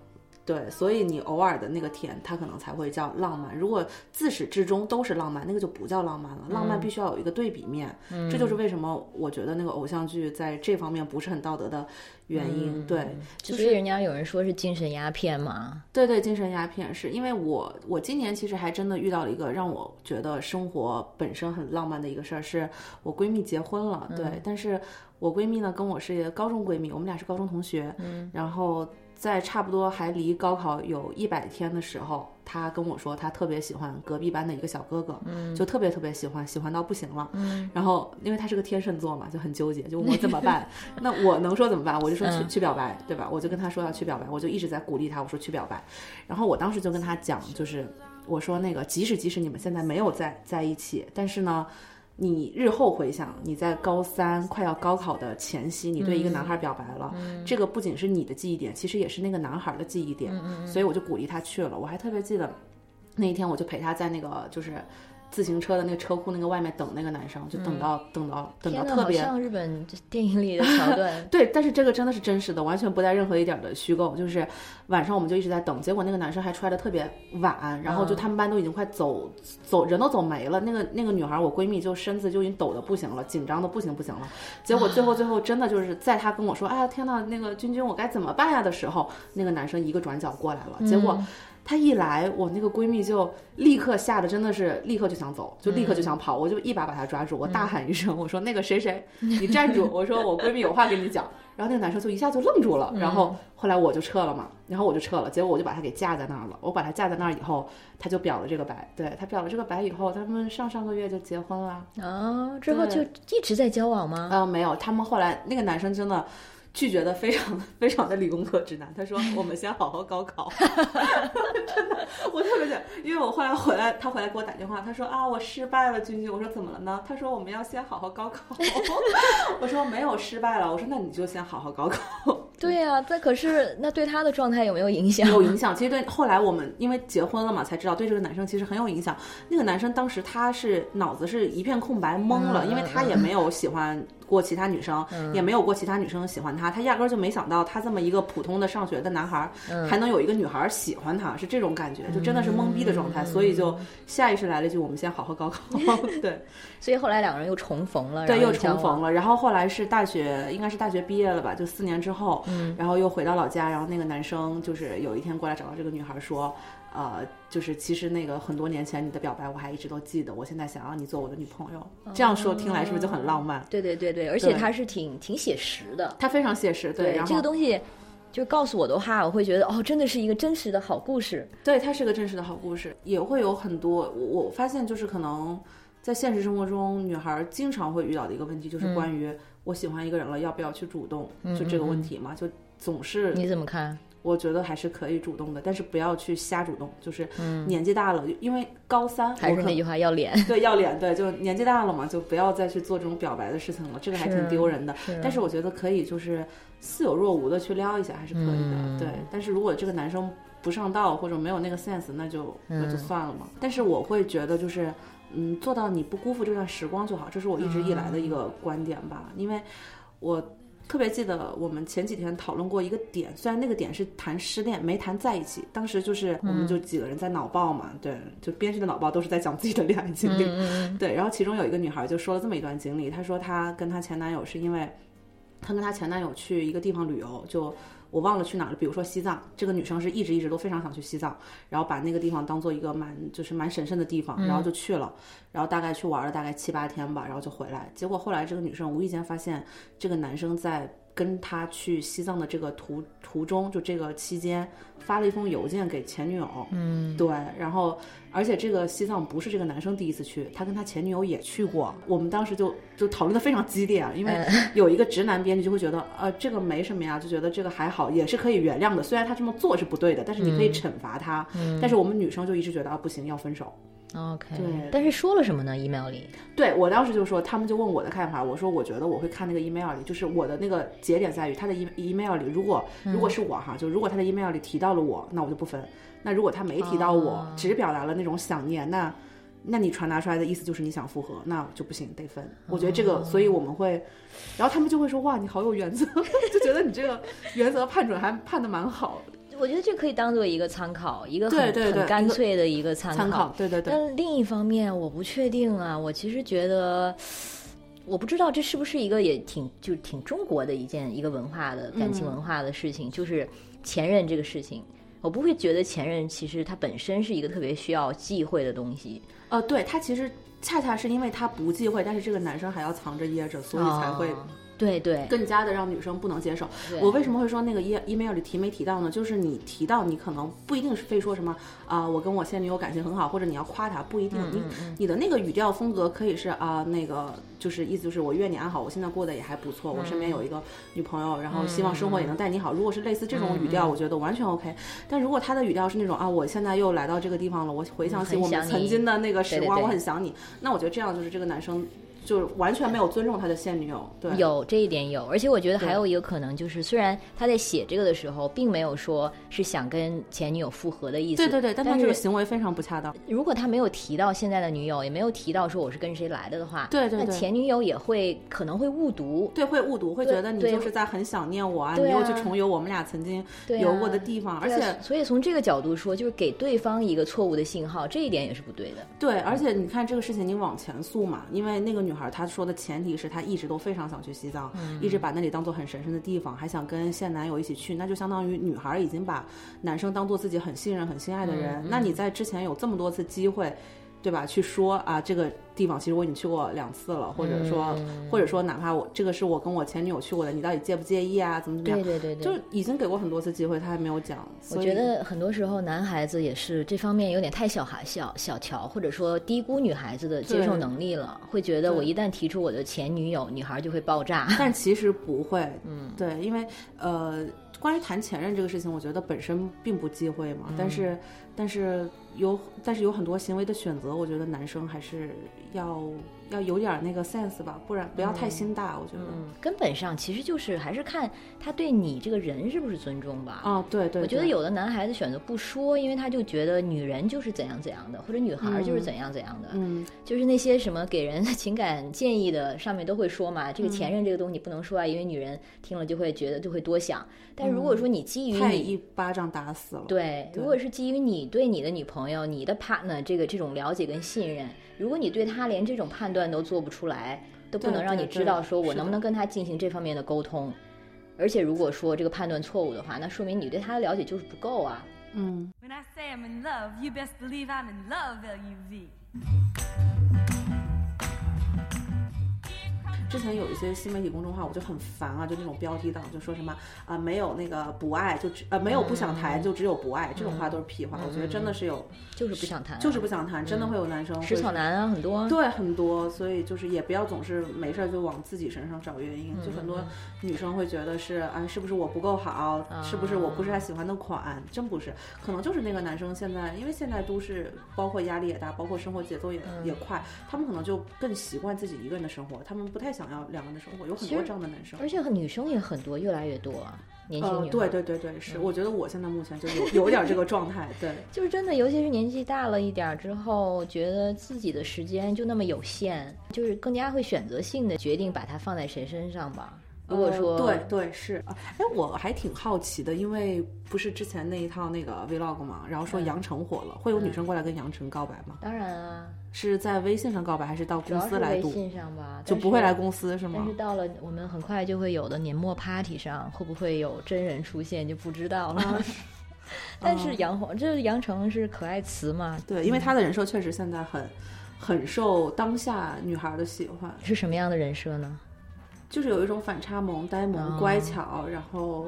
对，所以你偶尔的那个甜，它可能才会叫浪漫。如果自始至终都是浪漫，那个就不叫浪漫了。浪漫必须要有一个对比面，这就是为什么我觉得那个偶像剧在这方面不是很道德的原因。对，就所以人家有人说是精神鸦片嘛，对对，精神鸦片是因为我我今年其实还真的遇到了一个让我觉得生活本身很浪漫的一个事儿，是我闺蜜结婚了，对，但是我闺蜜呢跟我是高中闺蜜，我们俩是高中同学，嗯，然后在差不多还离高考有一百天的时候，她跟我说她特别喜欢隔壁班的一个小哥哥，嗯，就特别特别喜欢，喜欢到不行了，嗯，然后因为他是个天秤座嘛，就很纠结，就问我怎么办，那我能说怎么办？我就说去、去表白，对吧？我就跟他说要去表白，我就一直在鼓励他，我说去表白。然后我当时就跟他讲，就是我说那个，即使即使你们现在没有在在一起，但是呢，你日后回想，你在高三快要高考的前夕，你对一个男孩表白了，这个不仅是你的记忆点，其实也是那个男孩的记忆点。所以我就鼓励他去了。我还特别记得那一天，我就陪他在那个就是。自行车的那个车库那个外面等那个男生，就等到、等到等到，特别。像日本电影里的桥段 对，但是这个真的是真实的，完全不带任何一点儿的虚构。就是晚上我们就一直在等，结果那个男生还出来的特别晚，然后就他们班都已经快走走人都走没了。那个那个女孩，我闺蜜就身子就已经抖的不行了，紧张的不行不行了。结果最后最后真的就是在她跟我说：“哎呀天呐，那个君君我该怎么办呀？”的时候，那个男生一个转角过来了，结果。他一来，我那个闺蜜就立刻吓得真的是立刻就想走，就立刻就想跑，我就一把把她抓住，我大喊一声，我说那个谁谁，你站住！我说我闺蜜有话跟你讲。然后那个男生就一下就愣住了，然后后来我就撤了嘛，然后我就撤了，结果我就把他给架在那儿了。我把他架在那儿以后，他就表了这个白，对他表了这个白以后，他们上上个月就结婚了。啊，之后就一直在交往吗？呃，没有，他们后来那个男生真的。拒绝的非常非常的理工科直男，他说 我们先好好高考，真的，我特别想，因为我后来回来，他回来给我打电话，他说啊我失败了，君君，我说怎么了呢？他说我们要先好好高考，我说没有失败了，我说那你就先好好高考。对呀、啊，这可是那对他的状态有没有影响？有影响，其实对后来我们因为结婚了嘛，才知道对这个男生其实很有影响。那个男生当时他是脑子是一片空白，懵了，嗯因为他也没有喜欢过其他女生，嗯。也没有过其他女生喜欢他，他压根儿就没想到他这么一个普通的上学的男孩，嗯。还能有一个女孩喜欢他，是这种感觉，就真的是懵逼的状态，所以就下意识来了一句：“我们先好好高考。”对，所以后来两个人又重逢了，对，又重逢了。然后后来是大学，应该是大学毕业了吧，就四年之后，嗯。然后又回到老家，然后那个男生就是有一天过来找到这个女孩说，呃，就是其实那个很多年前你的表白我还一直都记得，我现在想要你做我的女朋友。这样说听来是不是就很浪漫？对对对对，而且对他是挺挺写实的。它非常写实，对，然后这个东西，就告诉我的话，我会觉得哦，真的是一个真实的好故事。对，它是个真实的好故事，也会有很多我我发现就是可能在现实生活中，女孩经常会遇到的一个问题，就是关于我喜欢一个人了，要不要去主动，就这个问题嘛，就总是你怎么看？我觉得还是可以主动的，但是不要去瞎主动。就是年纪大了，因为高三还是那句话，要脸。对要脸，对，就年纪大了嘛，就不要再去做这种表白的事情了，这个还挺丢人的。但是我觉得可以，就是似有若无的去撩一下，还是可以的。嗯对，但是如果这个男生不上道或者没有那个 sense，那就那就算了嘛。但是我会觉得就是。嗯，做到你不辜负这段时光就好，这是我一直以来的一个观点吧。因为我特别记得我们前几天讨论过一个点，虽然那个点是谈失恋，没谈在一起。当时就是我们就几个人在脑爆嘛，对，就编剧的脑爆都是在讲自己的恋爱经历，对。然后其中有一个女孩就说了这么一段经历，她说她跟她前男友是因为她跟她前男友去一个地方旅游，就。我忘了去哪了，比如说西藏，这个女生是一直一直都非常想去西藏，然后把那个地方当做一个蛮就是蛮神圣的地方，然后就去了，然后大概去玩了大概七八天吧，然后就回来。结果后来这个女生无意间发现，这个男生在跟他去西藏的这个途途中，就这个期间发了一封邮件给前女友，嗯，对，然后而且这个西藏不是这个男生第一次去，他跟他前女友也去过。我们当时就就讨论的非常激烈啊，因为有一个直男编辑就会觉得，呃，这个没什么呀，就觉得这个还好，也是可以原谅的。虽然他这么做是不对的，但是你可以惩罚他。嗯但是我们女生就一直觉得啊，不行，要分手。OK，对。但是说了什么呢？email 里？对我当时就说，他们就问我的看法，我说我觉得我会看那个 email 里，就是我的那个节点在于他的 e email 里，如果如果是我哈，就如果他的 email 里提到了我，那我就不分；那如果他没提到我，哦。只表达了那种想念，那那你传达出来的意思就是你想复合，那就不行，得分。我觉得这个，所以我们会，然后他们就会说哇，你好有原则，就觉得你这个原则判准还判的蛮好的。我觉得这可以当做一个参考，一个很很干脆的一个参参考，对对对，但另一方面，我不确定啊。我其实觉得，我不知道这是不是一个也挺就挺中国的一件一个文化的感情文化的事情，就是前任这个事情。我不会觉得前任其实它本身是一个特别需要忌讳的东西，呃，对他其实恰恰是因为他不忌讳，但是这个男生还要藏着掖着，所以才会哦对对更加的让女生不能接受。我为什么会说那个 e email 里提没提到呢？就是你提到，你可能不一定是非说什么啊、我跟我现女友感情很好，或者你要夸她，不一定。嗯你你的那个语调风格可以是啊、那个就是意思就是我愿你安好，我现在过得也还不错，我身边有一个女朋友，然后希望生活也能带你好。如果是类似这种语调，我觉得完全 OK。但如果他的语调是那种啊，我现在又来到这个地方了，我回想起我们曾经的那个时光，我很想你，那我觉得这样就是这个男生。就是完全没有尊重他的现女友，对，有这一点有，而且我觉得还有一个可能就是，虽然他在写这个的时候，并没有说是想跟前女友复合的意思，对对对，但但他这个是行为非常不恰当。如果他没有提到现在的女友，也没有提到说我是跟谁来的的话，那对对。那前女友也会可能会误读，对，会误读，会觉得你就是在很想念我啊，对你又去啊重游我们俩曾经游过的地方，而且啊所以从这个角度说，就是给对方一个错误的信号，这一点也是不对的。对，而且你看这个事情，你往前诉嘛，因为那个女孩她说的前提是她一直都非常想去西藏，一直把那里当做很神圣的地方，还想跟现男友一起去，那就相当于女孩已经把男生当做自己很信任、很心爱的人。那你在之前有这么多次机会。对吧？去说啊，这个地方其实我已经去过两次了，或者说，或者说哪怕我这个是我跟我前女友去过的，你到底介不介意啊？怎么怎么样？对对对对，就已经给过很多次机会，他还没有讲。我觉得很多时候男孩子也是这方面有点太小孩小小瞧，或者说低估女孩子的接受能力了，会觉得我一旦提出我的前女友，女孩就会爆炸。但 其实不会，嗯，对，因为呃，关于谈前任这个事情，我觉得本身并不忌讳嘛，但是但是有但是有很多行为的选择，我觉得男生还是要要有点儿那个 sense 吧，不然不要太心大，我觉得。嗯，根本上其实就是还是看他对你这个人是不是尊重吧。哦，对对，我觉得有的男孩子选择不说，因为他就觉得女人就是怎样怎样的，或者女孩儿就是嗯怎样怎样的，嗯，就是那些什么给人 情感建议的，上面都会说嘛，这个前任这个东西不能说啊，因为女人听了就会觉得就会多想。但如果说你基于你太一巴掌打死了。对，如果是基于你对你的女朋友、你的 partner 这个这种了解跟信任，如果你对他连这种判断都做不出来，都不能让你知道说我能不能跟他进行这方面的沟通，而且如果说这个判断错误的话，那说明你对他的了解就是不够啊。嗯，When I say I'm in love, you best believe I'm in love. 之前有一些新媒体公众号，我就很烦啊，就那种标题党，就说什么啊、没有那个不爱，就只呃没有不想谈，就只有不爱，这种话都是屁话。我觉得真的是有，就是不想谈啊、就是不想谈，真的会有男生会食草男啊，很多。对，很多，所以就是也不要总是没事儿就往自己身上找原因。就很多女生会觉得是啊，是不是我不够好？是不是我不是他喜欢的款？真不是，可能就是那个男生现在，因为现在都市包括压力也大，包括生活节奏也、也快，他们可能就更习惯自己一个人的生活，他们不太想要两个人的生活。有很多这样的男生。而且女生也很多，越来越多啊，年轻呃，女呃。对对对对，是，我觉得我现在目前就有有点这个状态，对。就是真的，尤其是年纪大了一点之后，觉得自己的时间就那么有限，就是更加会选择性的决定把它放在谁身上吧。如果说、呃、对对是啊，哎，我还挺好奇的，因为不是之前那一套那个 vlog 嘛，然后说嗯杨晨火了，会有女生过来跟杨晨告白吗？当然啊，是在微信上告白，还是到公司来度？信上吧，就不会来公司是吗但是？到了我们很快就会有的年末 party 上，会不会有真人出现就不知道了。啊但是杨黄，这杨丞是可爱词嘛？对，因为他的人设确实现在很很受当下女孩的喜欢。是什么样的人设呢？就是有一种反差萌、呆萌、哦乖巧，然后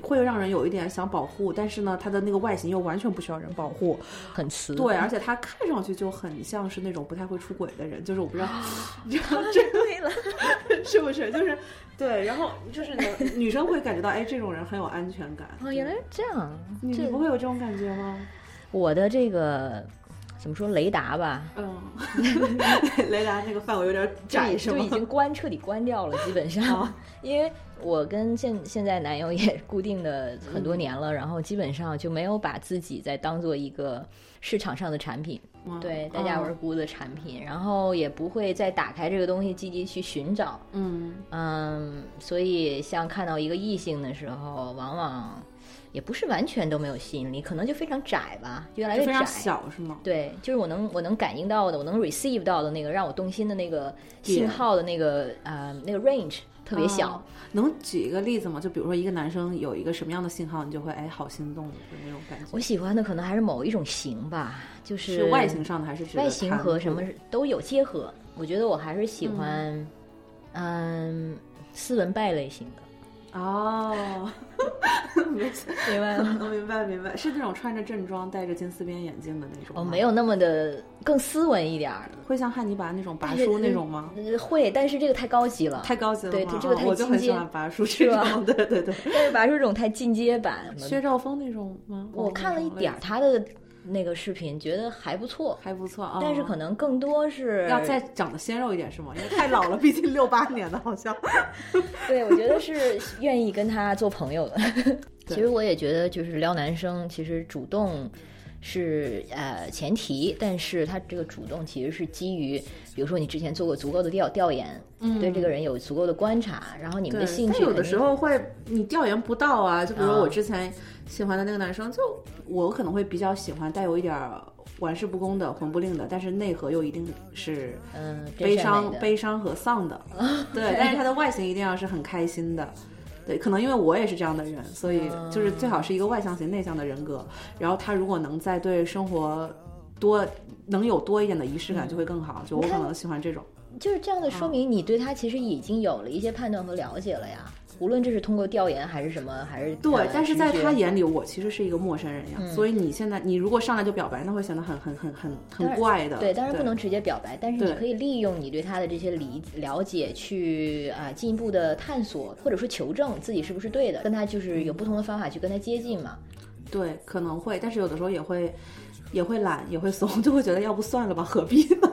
会让人有一点想保护，但是呢，他的那个外形又完全不需要人保护。很慈。对，而且他看上去就很像是那种不太会出轨的人，就是我不知道，你知道这 对了，是不是？就是对，然后就是呢女生会感觉到，哎，这种人很有安全感。哦，原来是这样。你你不会有这种感觉吗？我的这个怎么说雷达吧，嗯，雷达那个范围有点窄，是吗？就已经关彻底关掉了，基本上，因为我跟现现在男友也固定的很多年了，然后基本上就没有把自己再当做一个市场上的产品，嗯对，待价而沽的产品，然后也不会再打开这个东西积极去寻找，嗯，嗯，所以像看到一个异性的时候，往往也不是完全都没有吸引力，可能就非常窄吧，越来越窄非常。小是吗？对，就是我能我能感应到的，我能 receive 到的那个让我动心的那个信号的那个呃那个 range 特别小。哦能举一个例子吗？就比如说一个男生有一个什么样的信号，你就会哎好心动的那种感觉。我喜欢的可能还是某一种型吧，就是是外形上的还是外形和什么都有结合。我觉得我还是喜欢，嗯，斯文败类型的。哦，明明白了？我明白明白，是那种穿着正装、戴着金丝边眼镜的那种哦，没有那么的更斯文一点儿的。会像汉尼拔那种拔叔那种吗？呃会，但是这个太高级了，太高级了吗，对这个太哦我就很喜进阶欢拔叔这种，对对对。但是拔叔这种太进阶版。薛兆丰那种吗？我看了一点儿他的那个视频，觉得还不错，还不错啊，但是可能更多是要再长得鲜肉一点是吗？因为太老了，毕竟六八年的好像。对，我觉得是愿意跟他做朋友的。其实我也觉得，就是撩男生，其实主动是呃前提，但是他这个主动其实是基于，比如说你之前做过足够的调调研，嗯，对这个人有足够的观察，然后你们的兴趣但有的时候会你调研不到啊，就比如我之前喜欢的那个男生，就我可能会比较喜欢带有一点儿玩世不恭的、魂不吝的，但是内核又一定是嗯悲伤悲伤和丧的，对，但是他的外形一定要是很开心的。对，可能因为我也是这样的人，所以就是最好是一个外向型、内向的人格。然后他如果能在对生活多能有多一点的仪式感，就会更好。就我可能喜欢这种。就是这样的，啊说明你对他其实已经有了一些判断和了解了呀。无论这是通过调研还是什么，还是对呃，但是在他眼里，我其实是一个陌生人呀。嗯所以你现在，你如果上来就表白，那会显得很很很很很怪的。对，当然不能直接表白，但是你可以利用你对他的这些理了解去啊、进一步的探索，或者说求证自己是不是对的，跟他就是有不同的方法去跟他接近嘛。对，可能会，但是有的时候也会也会懒，也会怂，就会觉得要不算了吧，何必呢？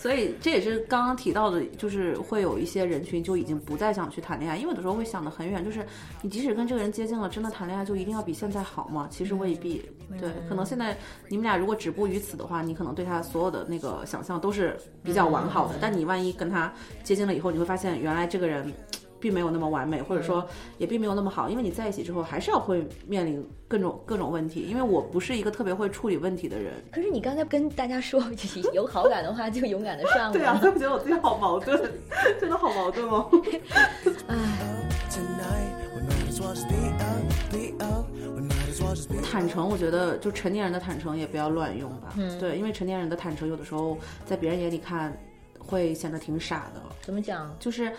所以这也是刚刚提到的，就是会有一些人群就已经不再想去谈恋爱，因为有的时候会想得很远，就是你即使跟这个人接近了，真的谈恋爱就一定要比现在好吗？其实未必。对，可能现在你们俩如果止步于此的话，你可能对他所有的那个想象都是比较完好的，但你万一跟他接近了以后，你会发现原来这个人。并没有那么完美，或者说也并没有那么好，因为你在一起之后还是要会面临各种各种问题。因为我不是一个特别会处理问题的人，可是你刚才跟大家说有好感的话，就勇敢的上 对啊，我觉得我自己好矛盾，真的好矛盾哦。坦诚，我觉得就成年人的坦诚也不要乱用吧。嗯对，因为成年人的坦诚有的时候在别人眼里看会显得挺傻的。怎么讲？就是，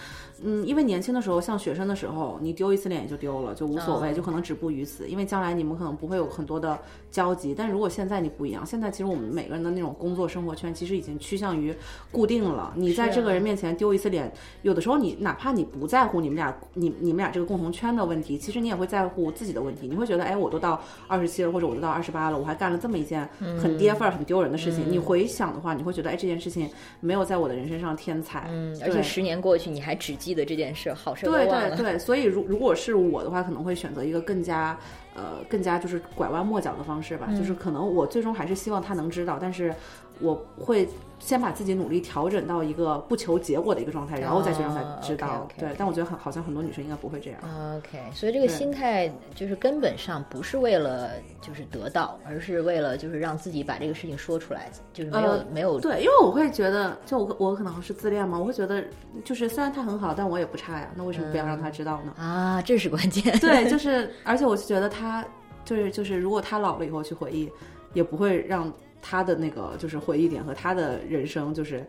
嗯，因为年轻的时候，像学生的时候，你丢一次脸也就丢了，就无所谓，哦就可能止步于此。因为将来你们可能不会有很多的交集。但如果现在你不一样，现在其实我们每个人的那种工作生活圈，其实已经趋向于固定了。你在这个人面前丢一次脸，有的时候你哪怕你不在乎你们俩，你你们俩这个共同圈的问题，其实你也会在乎自己的问题。你会觉得，哎，我都到二十七了，或者我都到二十八了，我还干了这么一件很跌份儿、很丢人的事情。你回想的话，你会觉得，哎，这件事情没有在我的人身上添彩。嗯，而且十年过去，你还只记得这件事，好事都对。对对，所以如如果是我的话，可能会选择一个更加呃更加就是拐弯抹角的方式吧，嗯就是可能我最终还是希望他能知道，但是我会先把自己努力调整到一个不求结果的一个状态，然后再去让他知道。对，但我觉得很好像很多女生应该不会这样。OK，所以这个心态就是根本上不是为了就是得到，而是为了就是让自己把这个事情说出来，就是没有、呃没有对，因为我会觉得，就我我可能是自恋嘛，我会觉得就是虽然他很好，但我也不差呀，那为什么不要让他知道呢？啊，这是关键。对，就是，而且我就觉得他就是就是，如果他老了以后去回忆，也不会让他的那个就是回忆点和他的人生就是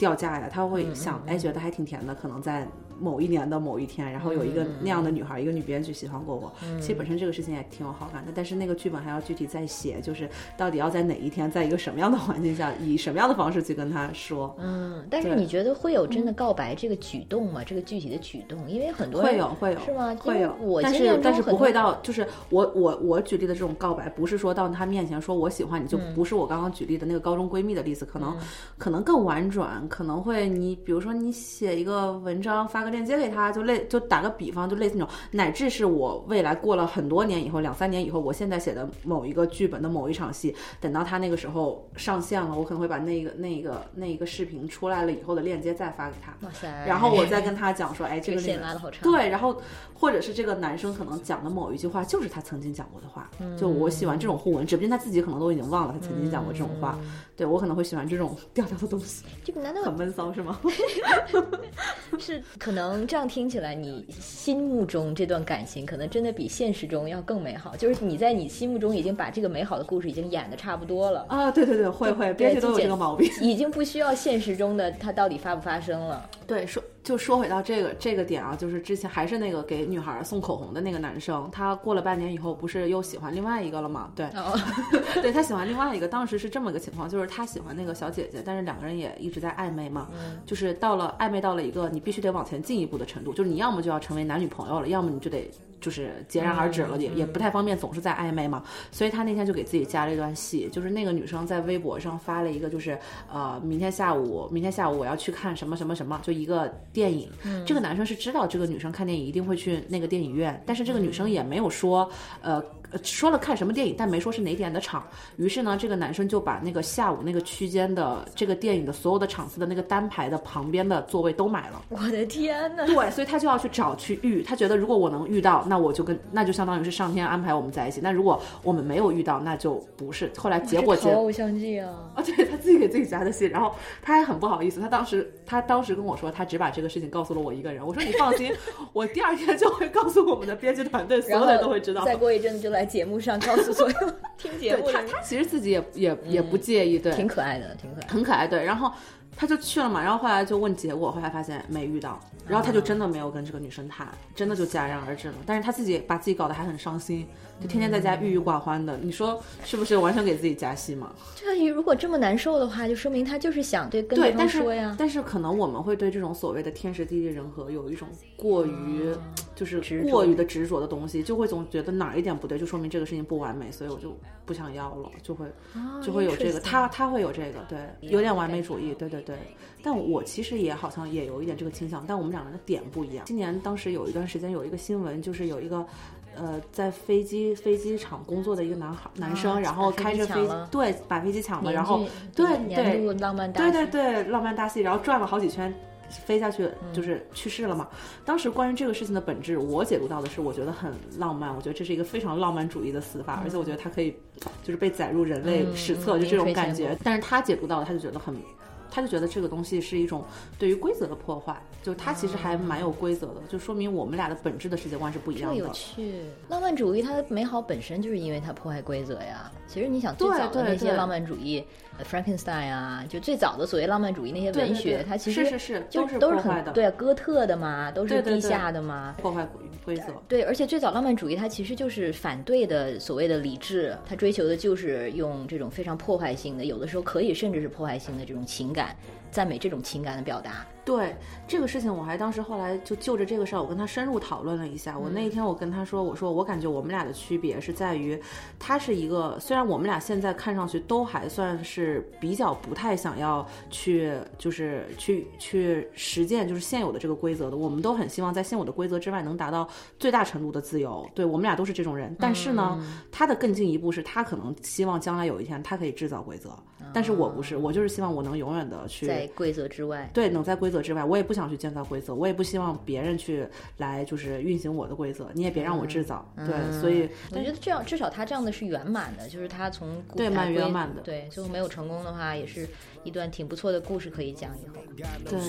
掉价呀，他会想，哎，觉得还挺甜的，可能在某一年的某一天，然后有一个那样的女孩，一个女编剧喜欢过我。其实本身这个事情也挺有好感的，但是那个剧本还要具体再写，就是到底要在哪一天，在一个什么样的环境下，以什么样的方式去跟他说。嗯，但是你觉得会有真的告白这个举动吗？这个具体的举动，因为很多会有会有是吗？会有，我但是但是不会到，就是我我我举例的这种告白，不是说到他面前说我喜欢你，就嗯不是我刚刚举例的那个高中闺蜜的例子，可能、可能更婉转，可能会你比如说你写一个文章发个链接给他，就类就打个比方，就类似那种，乃至是我未来过了很多年以后，两三年以后，我现在写的某一个剧本的某一场戏，等到他那个时候上线了，我可能会把那个那个那一个视频出来了以后的链接再发给他。哇塞，然后我再跟他讲说，哎，这这个线拉的好长，对，然后或者是这个男生可能讲的某一句话，就是他曾经讲过的话。就我喜欢这种互文，指不定他自己可能都已经忘了他曾经讲过这种话。对我可能会喜欢这种 调调的东西，这个难道很闷骚是吗？是可能这样听起来，你心目中这段感情可能真的比现实中要更美好，就是你在你心目中已经把这个美好的故事已经演的差不多了。啊，对对对，会会，编剧都有这个毛病。已经不需要现实中的它到底发不发生了。对，说就说回到这个这个点啊，就是之前还是那个给女孩送口红的那个男生，他过了半年以后，不是又喜欢另外一个了吗？对，哦，对他喜欢另外一个，当时是这么个情况，就是他喜欢那个小姐姐，但是两个人也一直在暧昧嘛，就是到了暧昧到了一个你必须得往前进一步的程度，就是你要么就要成为男女朋友了，要么你就得就是戛然而止了，也也不太方便总是在暧昧嘛，所以他那天就给自己加了一段戏，就是那个女生在微博上发了一个，就是呃明天下午明天下午我要去看什么什么什么，就一个电影，这个男生是知道这个女生看电影一定会去那个电影院，但是这个女生也没有说呃。呃说了看什么电影，但没说是哪点的场。于是呢，这个男生就把那个下午那个区间的这个电影的所有的场次的那个单排的旁边的座位都买了。我的天呐！对，所以他就要去找去遇。他觉得如果我能遇到，那我就跟那就相当于是上天安排我们在一起。那如果我们没有遇到，那就不是。后来结果结偶像剧啊！啊，对他自己给自己加的戏，然后他还很不好意思，他当时他当时跟我说，他只把这个事情告诉了我一个人。我说你放心，我第二天就会告诉我们的编辑团队，所有人都会知道。再过一阵子就来节目上告诉所有 听节目的人，他其实自己也也也不介意，对，挺可爱的，挺可爱。很可爱，对。然后他就去了嘛，然后后来就问结果，后来发现没遇到，然后他就真的没有跟这个女生谈，真的就戛然而止了。但是他自己把自己搞得还很伤心，就天天在家郁郁寡欢的。你说是不是完全给自己加戏嘛？这如果这么难受的话，就说明他就是想对跟对，方说呀。但是可能我们会对这种所谓的天时地利人和有一种过于就是过于的执着的东西，就会总觉得哪一点不对，就说明这个事情不完美，所以我就不想要了，就会就会有这个，他他会有这个，对，有点完美主义，对对对。但我其实也好像也有一点这个倾向，但我们两个人的点不一样。今年当时有一段时间有一个新闻，就是有一个。呃，在飞机飞机场工作的一个男孩男生，啊然后开着飞对把飞机抢了，然后对年对度浪漫大对对对，浪漫大戏，然后转了好几圈，飞下去嗯就是去世了嘛。当时关于这个事情的本质，我解读到的是，我觉得很浪漫，我觉得这是一个非常浪漫主义的死法，而且我觉得它可以就是被载入人类嗯史册，嗯就这种感觉。但是他解读到的，他就觉得很。他就觉得这个东西是一种对于规则的破坏，就他其实还蛮有规则的，就说明我们俩的本质的世界观是不一样的有。趣。浪漫主义它的美好本身就是因为它破坏规则呀。其实你想最对早的那些浪漫主义呃，Frankenstein 啊，就最早的所谓浪漫主义那些文学，对它其实是是是就都是都是很对啊哥特的嘛，都是地下的嘛。破坏规则，对，而且最早浪漫主义它其实就是反对的所谓的理智，它追求的就是用这种非常破坏性的，有的时候可以甚至是破坏性的这种情感，赞美这种情感的表达。对这个事情，我还当时后来就就着这个事儿，我跟他深入讨论了一下。我那一天我跟他说，我说我感觉我们俩的区别是在于，他是一个虽然我们俩现在看上去都还算是比较不太想要去就是去去实践就是现有的这个规则的，我们都很希望在现有的规则之外能达到最大程度的自由。对我们俩都是这种人，但是呢，他的更进一步是他可能希望将来有一天他可以制造规则，但是我不是，我就是希望我能永远的去在规则之外，对，能在规则之外，我也不想去建造规则，我也不希望别人去来就是运行我的规则，你也别让我制造。对，所以我觉得这样至少他这样的是圆满的，就是他从对蛮圆规满的。对，最后没有成功的话，也是一段挺不错的故事可以讲以后。对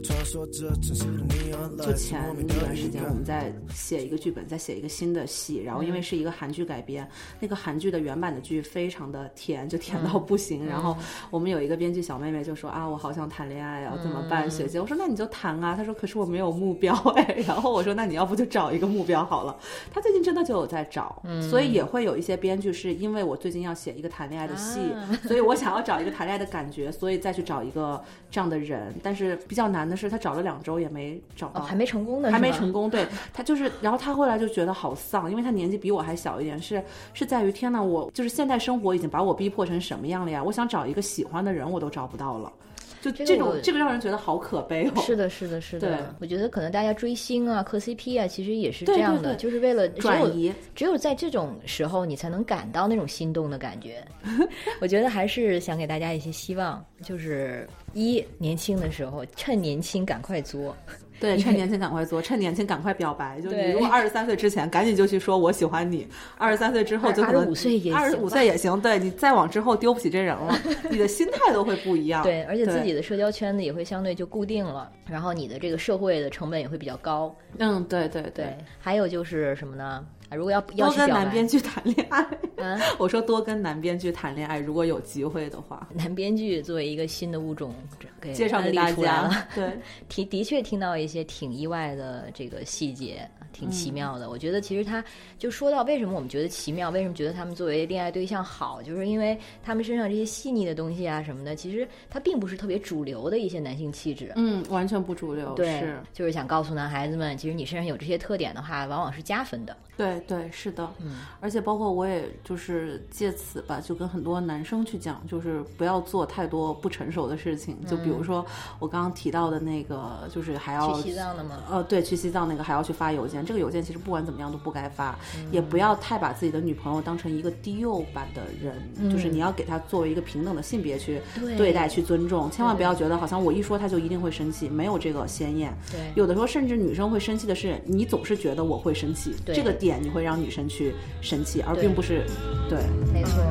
就前一段时间，我们。在写一个剧本，在写一个新的戏，然后因为是一个韩剧改编，那个韩剧的原版的剧非常的甜，就甜到不行。然后我们有一个编剧小妹妹就说啊，我好想谈恋爱啊，怎么办，学姐？我说那你就谈啊。她说可是我没有目标哎。然后我说那你要不就找一个目标好了。她最近真的就有在找，所以也会有一些编剧是因为我最近要写一个谈恋爱的戏，所以我想要找一个谈恋爱的感觉，所以再去找一个这样的人。但是比较难的是，他找了两周也没找到，哦，还没成功呢，还没成功，对 他就是，然后他后来就觉得好丧，因为他年纪比我还小一点，是是在于天呐，我就是现代生活已经把我逼迫成什么样了呀？我想找一个喜欢的人，我都找不到了，就这种这个让人觉得好可悲哦。是的，是的，是对的。我觉得可能大家追星啊、磕 CP 啊，其实也是这样的，对对就是为了转移，只有在这种时候，你才能感到那种心动的感觉。我觉得还是想给大家一些希望，就是一年轻的时候，趁年轻赶快作。对，趁年轻赶快作，趁年轻赶快表白。就你如果二十三岁之前，赶紧就去说我喜欢你；二十三岁之后就可能25岁也二十五岁也行。对你再往之后丢不起这人了，你的心态都会不一样。对，而且自己的社交圈子也会相对就固定了，然后你的这个社会的成本也会比较高。嗯，对对对，还有就是什么呢？啊，如果要要多跟男编剧谈恋爱。嗯，我说多跟男编剧谈恋爱，如果有机会的话，男编剧作为一个新的物种，给介绍给大家了。。对，的的确听到一些挺意外的这个细节，挺奇妙的。我觉得其实他就说到为什么我们觉得奇妙，为什么觉得他们作为恋爱对象好，就是因为他们身上这些细腻的东西啊什么的，其实它并不是特别主流的一些男性气质。嗯，完全不主流，对是，，就是想告诉男孩子们，其实你身上有这些特点的话，往往是加分的。对对是的，嗯，而且包括我也就是借此吧，就跟很多男生去讲，就是不要做太多不成熟的事情，就比如说我刚刚提到的那个，就是还要去西藏的吗？呃，对，去西藏那个还要去发邮件，这个邮件其实不管怎么样都不该发，嗯。也不要太把自己的女朋友当成一个低幼版的人，就是你要给她作为一个平等的性别去对。对待、去尊重，千万不要觉得好像我一说她就一定会生气，没有这个先验。对。有的时候甚至女生会生气的是，你总是觉得我会生气，这个点你会让女生去生气，而并不是对。没错。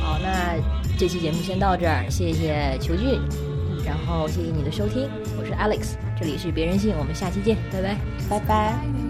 好，那这期节目先到这儿，谢谢球俊，然后谢谢你的收听，我是 Alex，这里是别人信，我们下期见，拜拜。拜拜。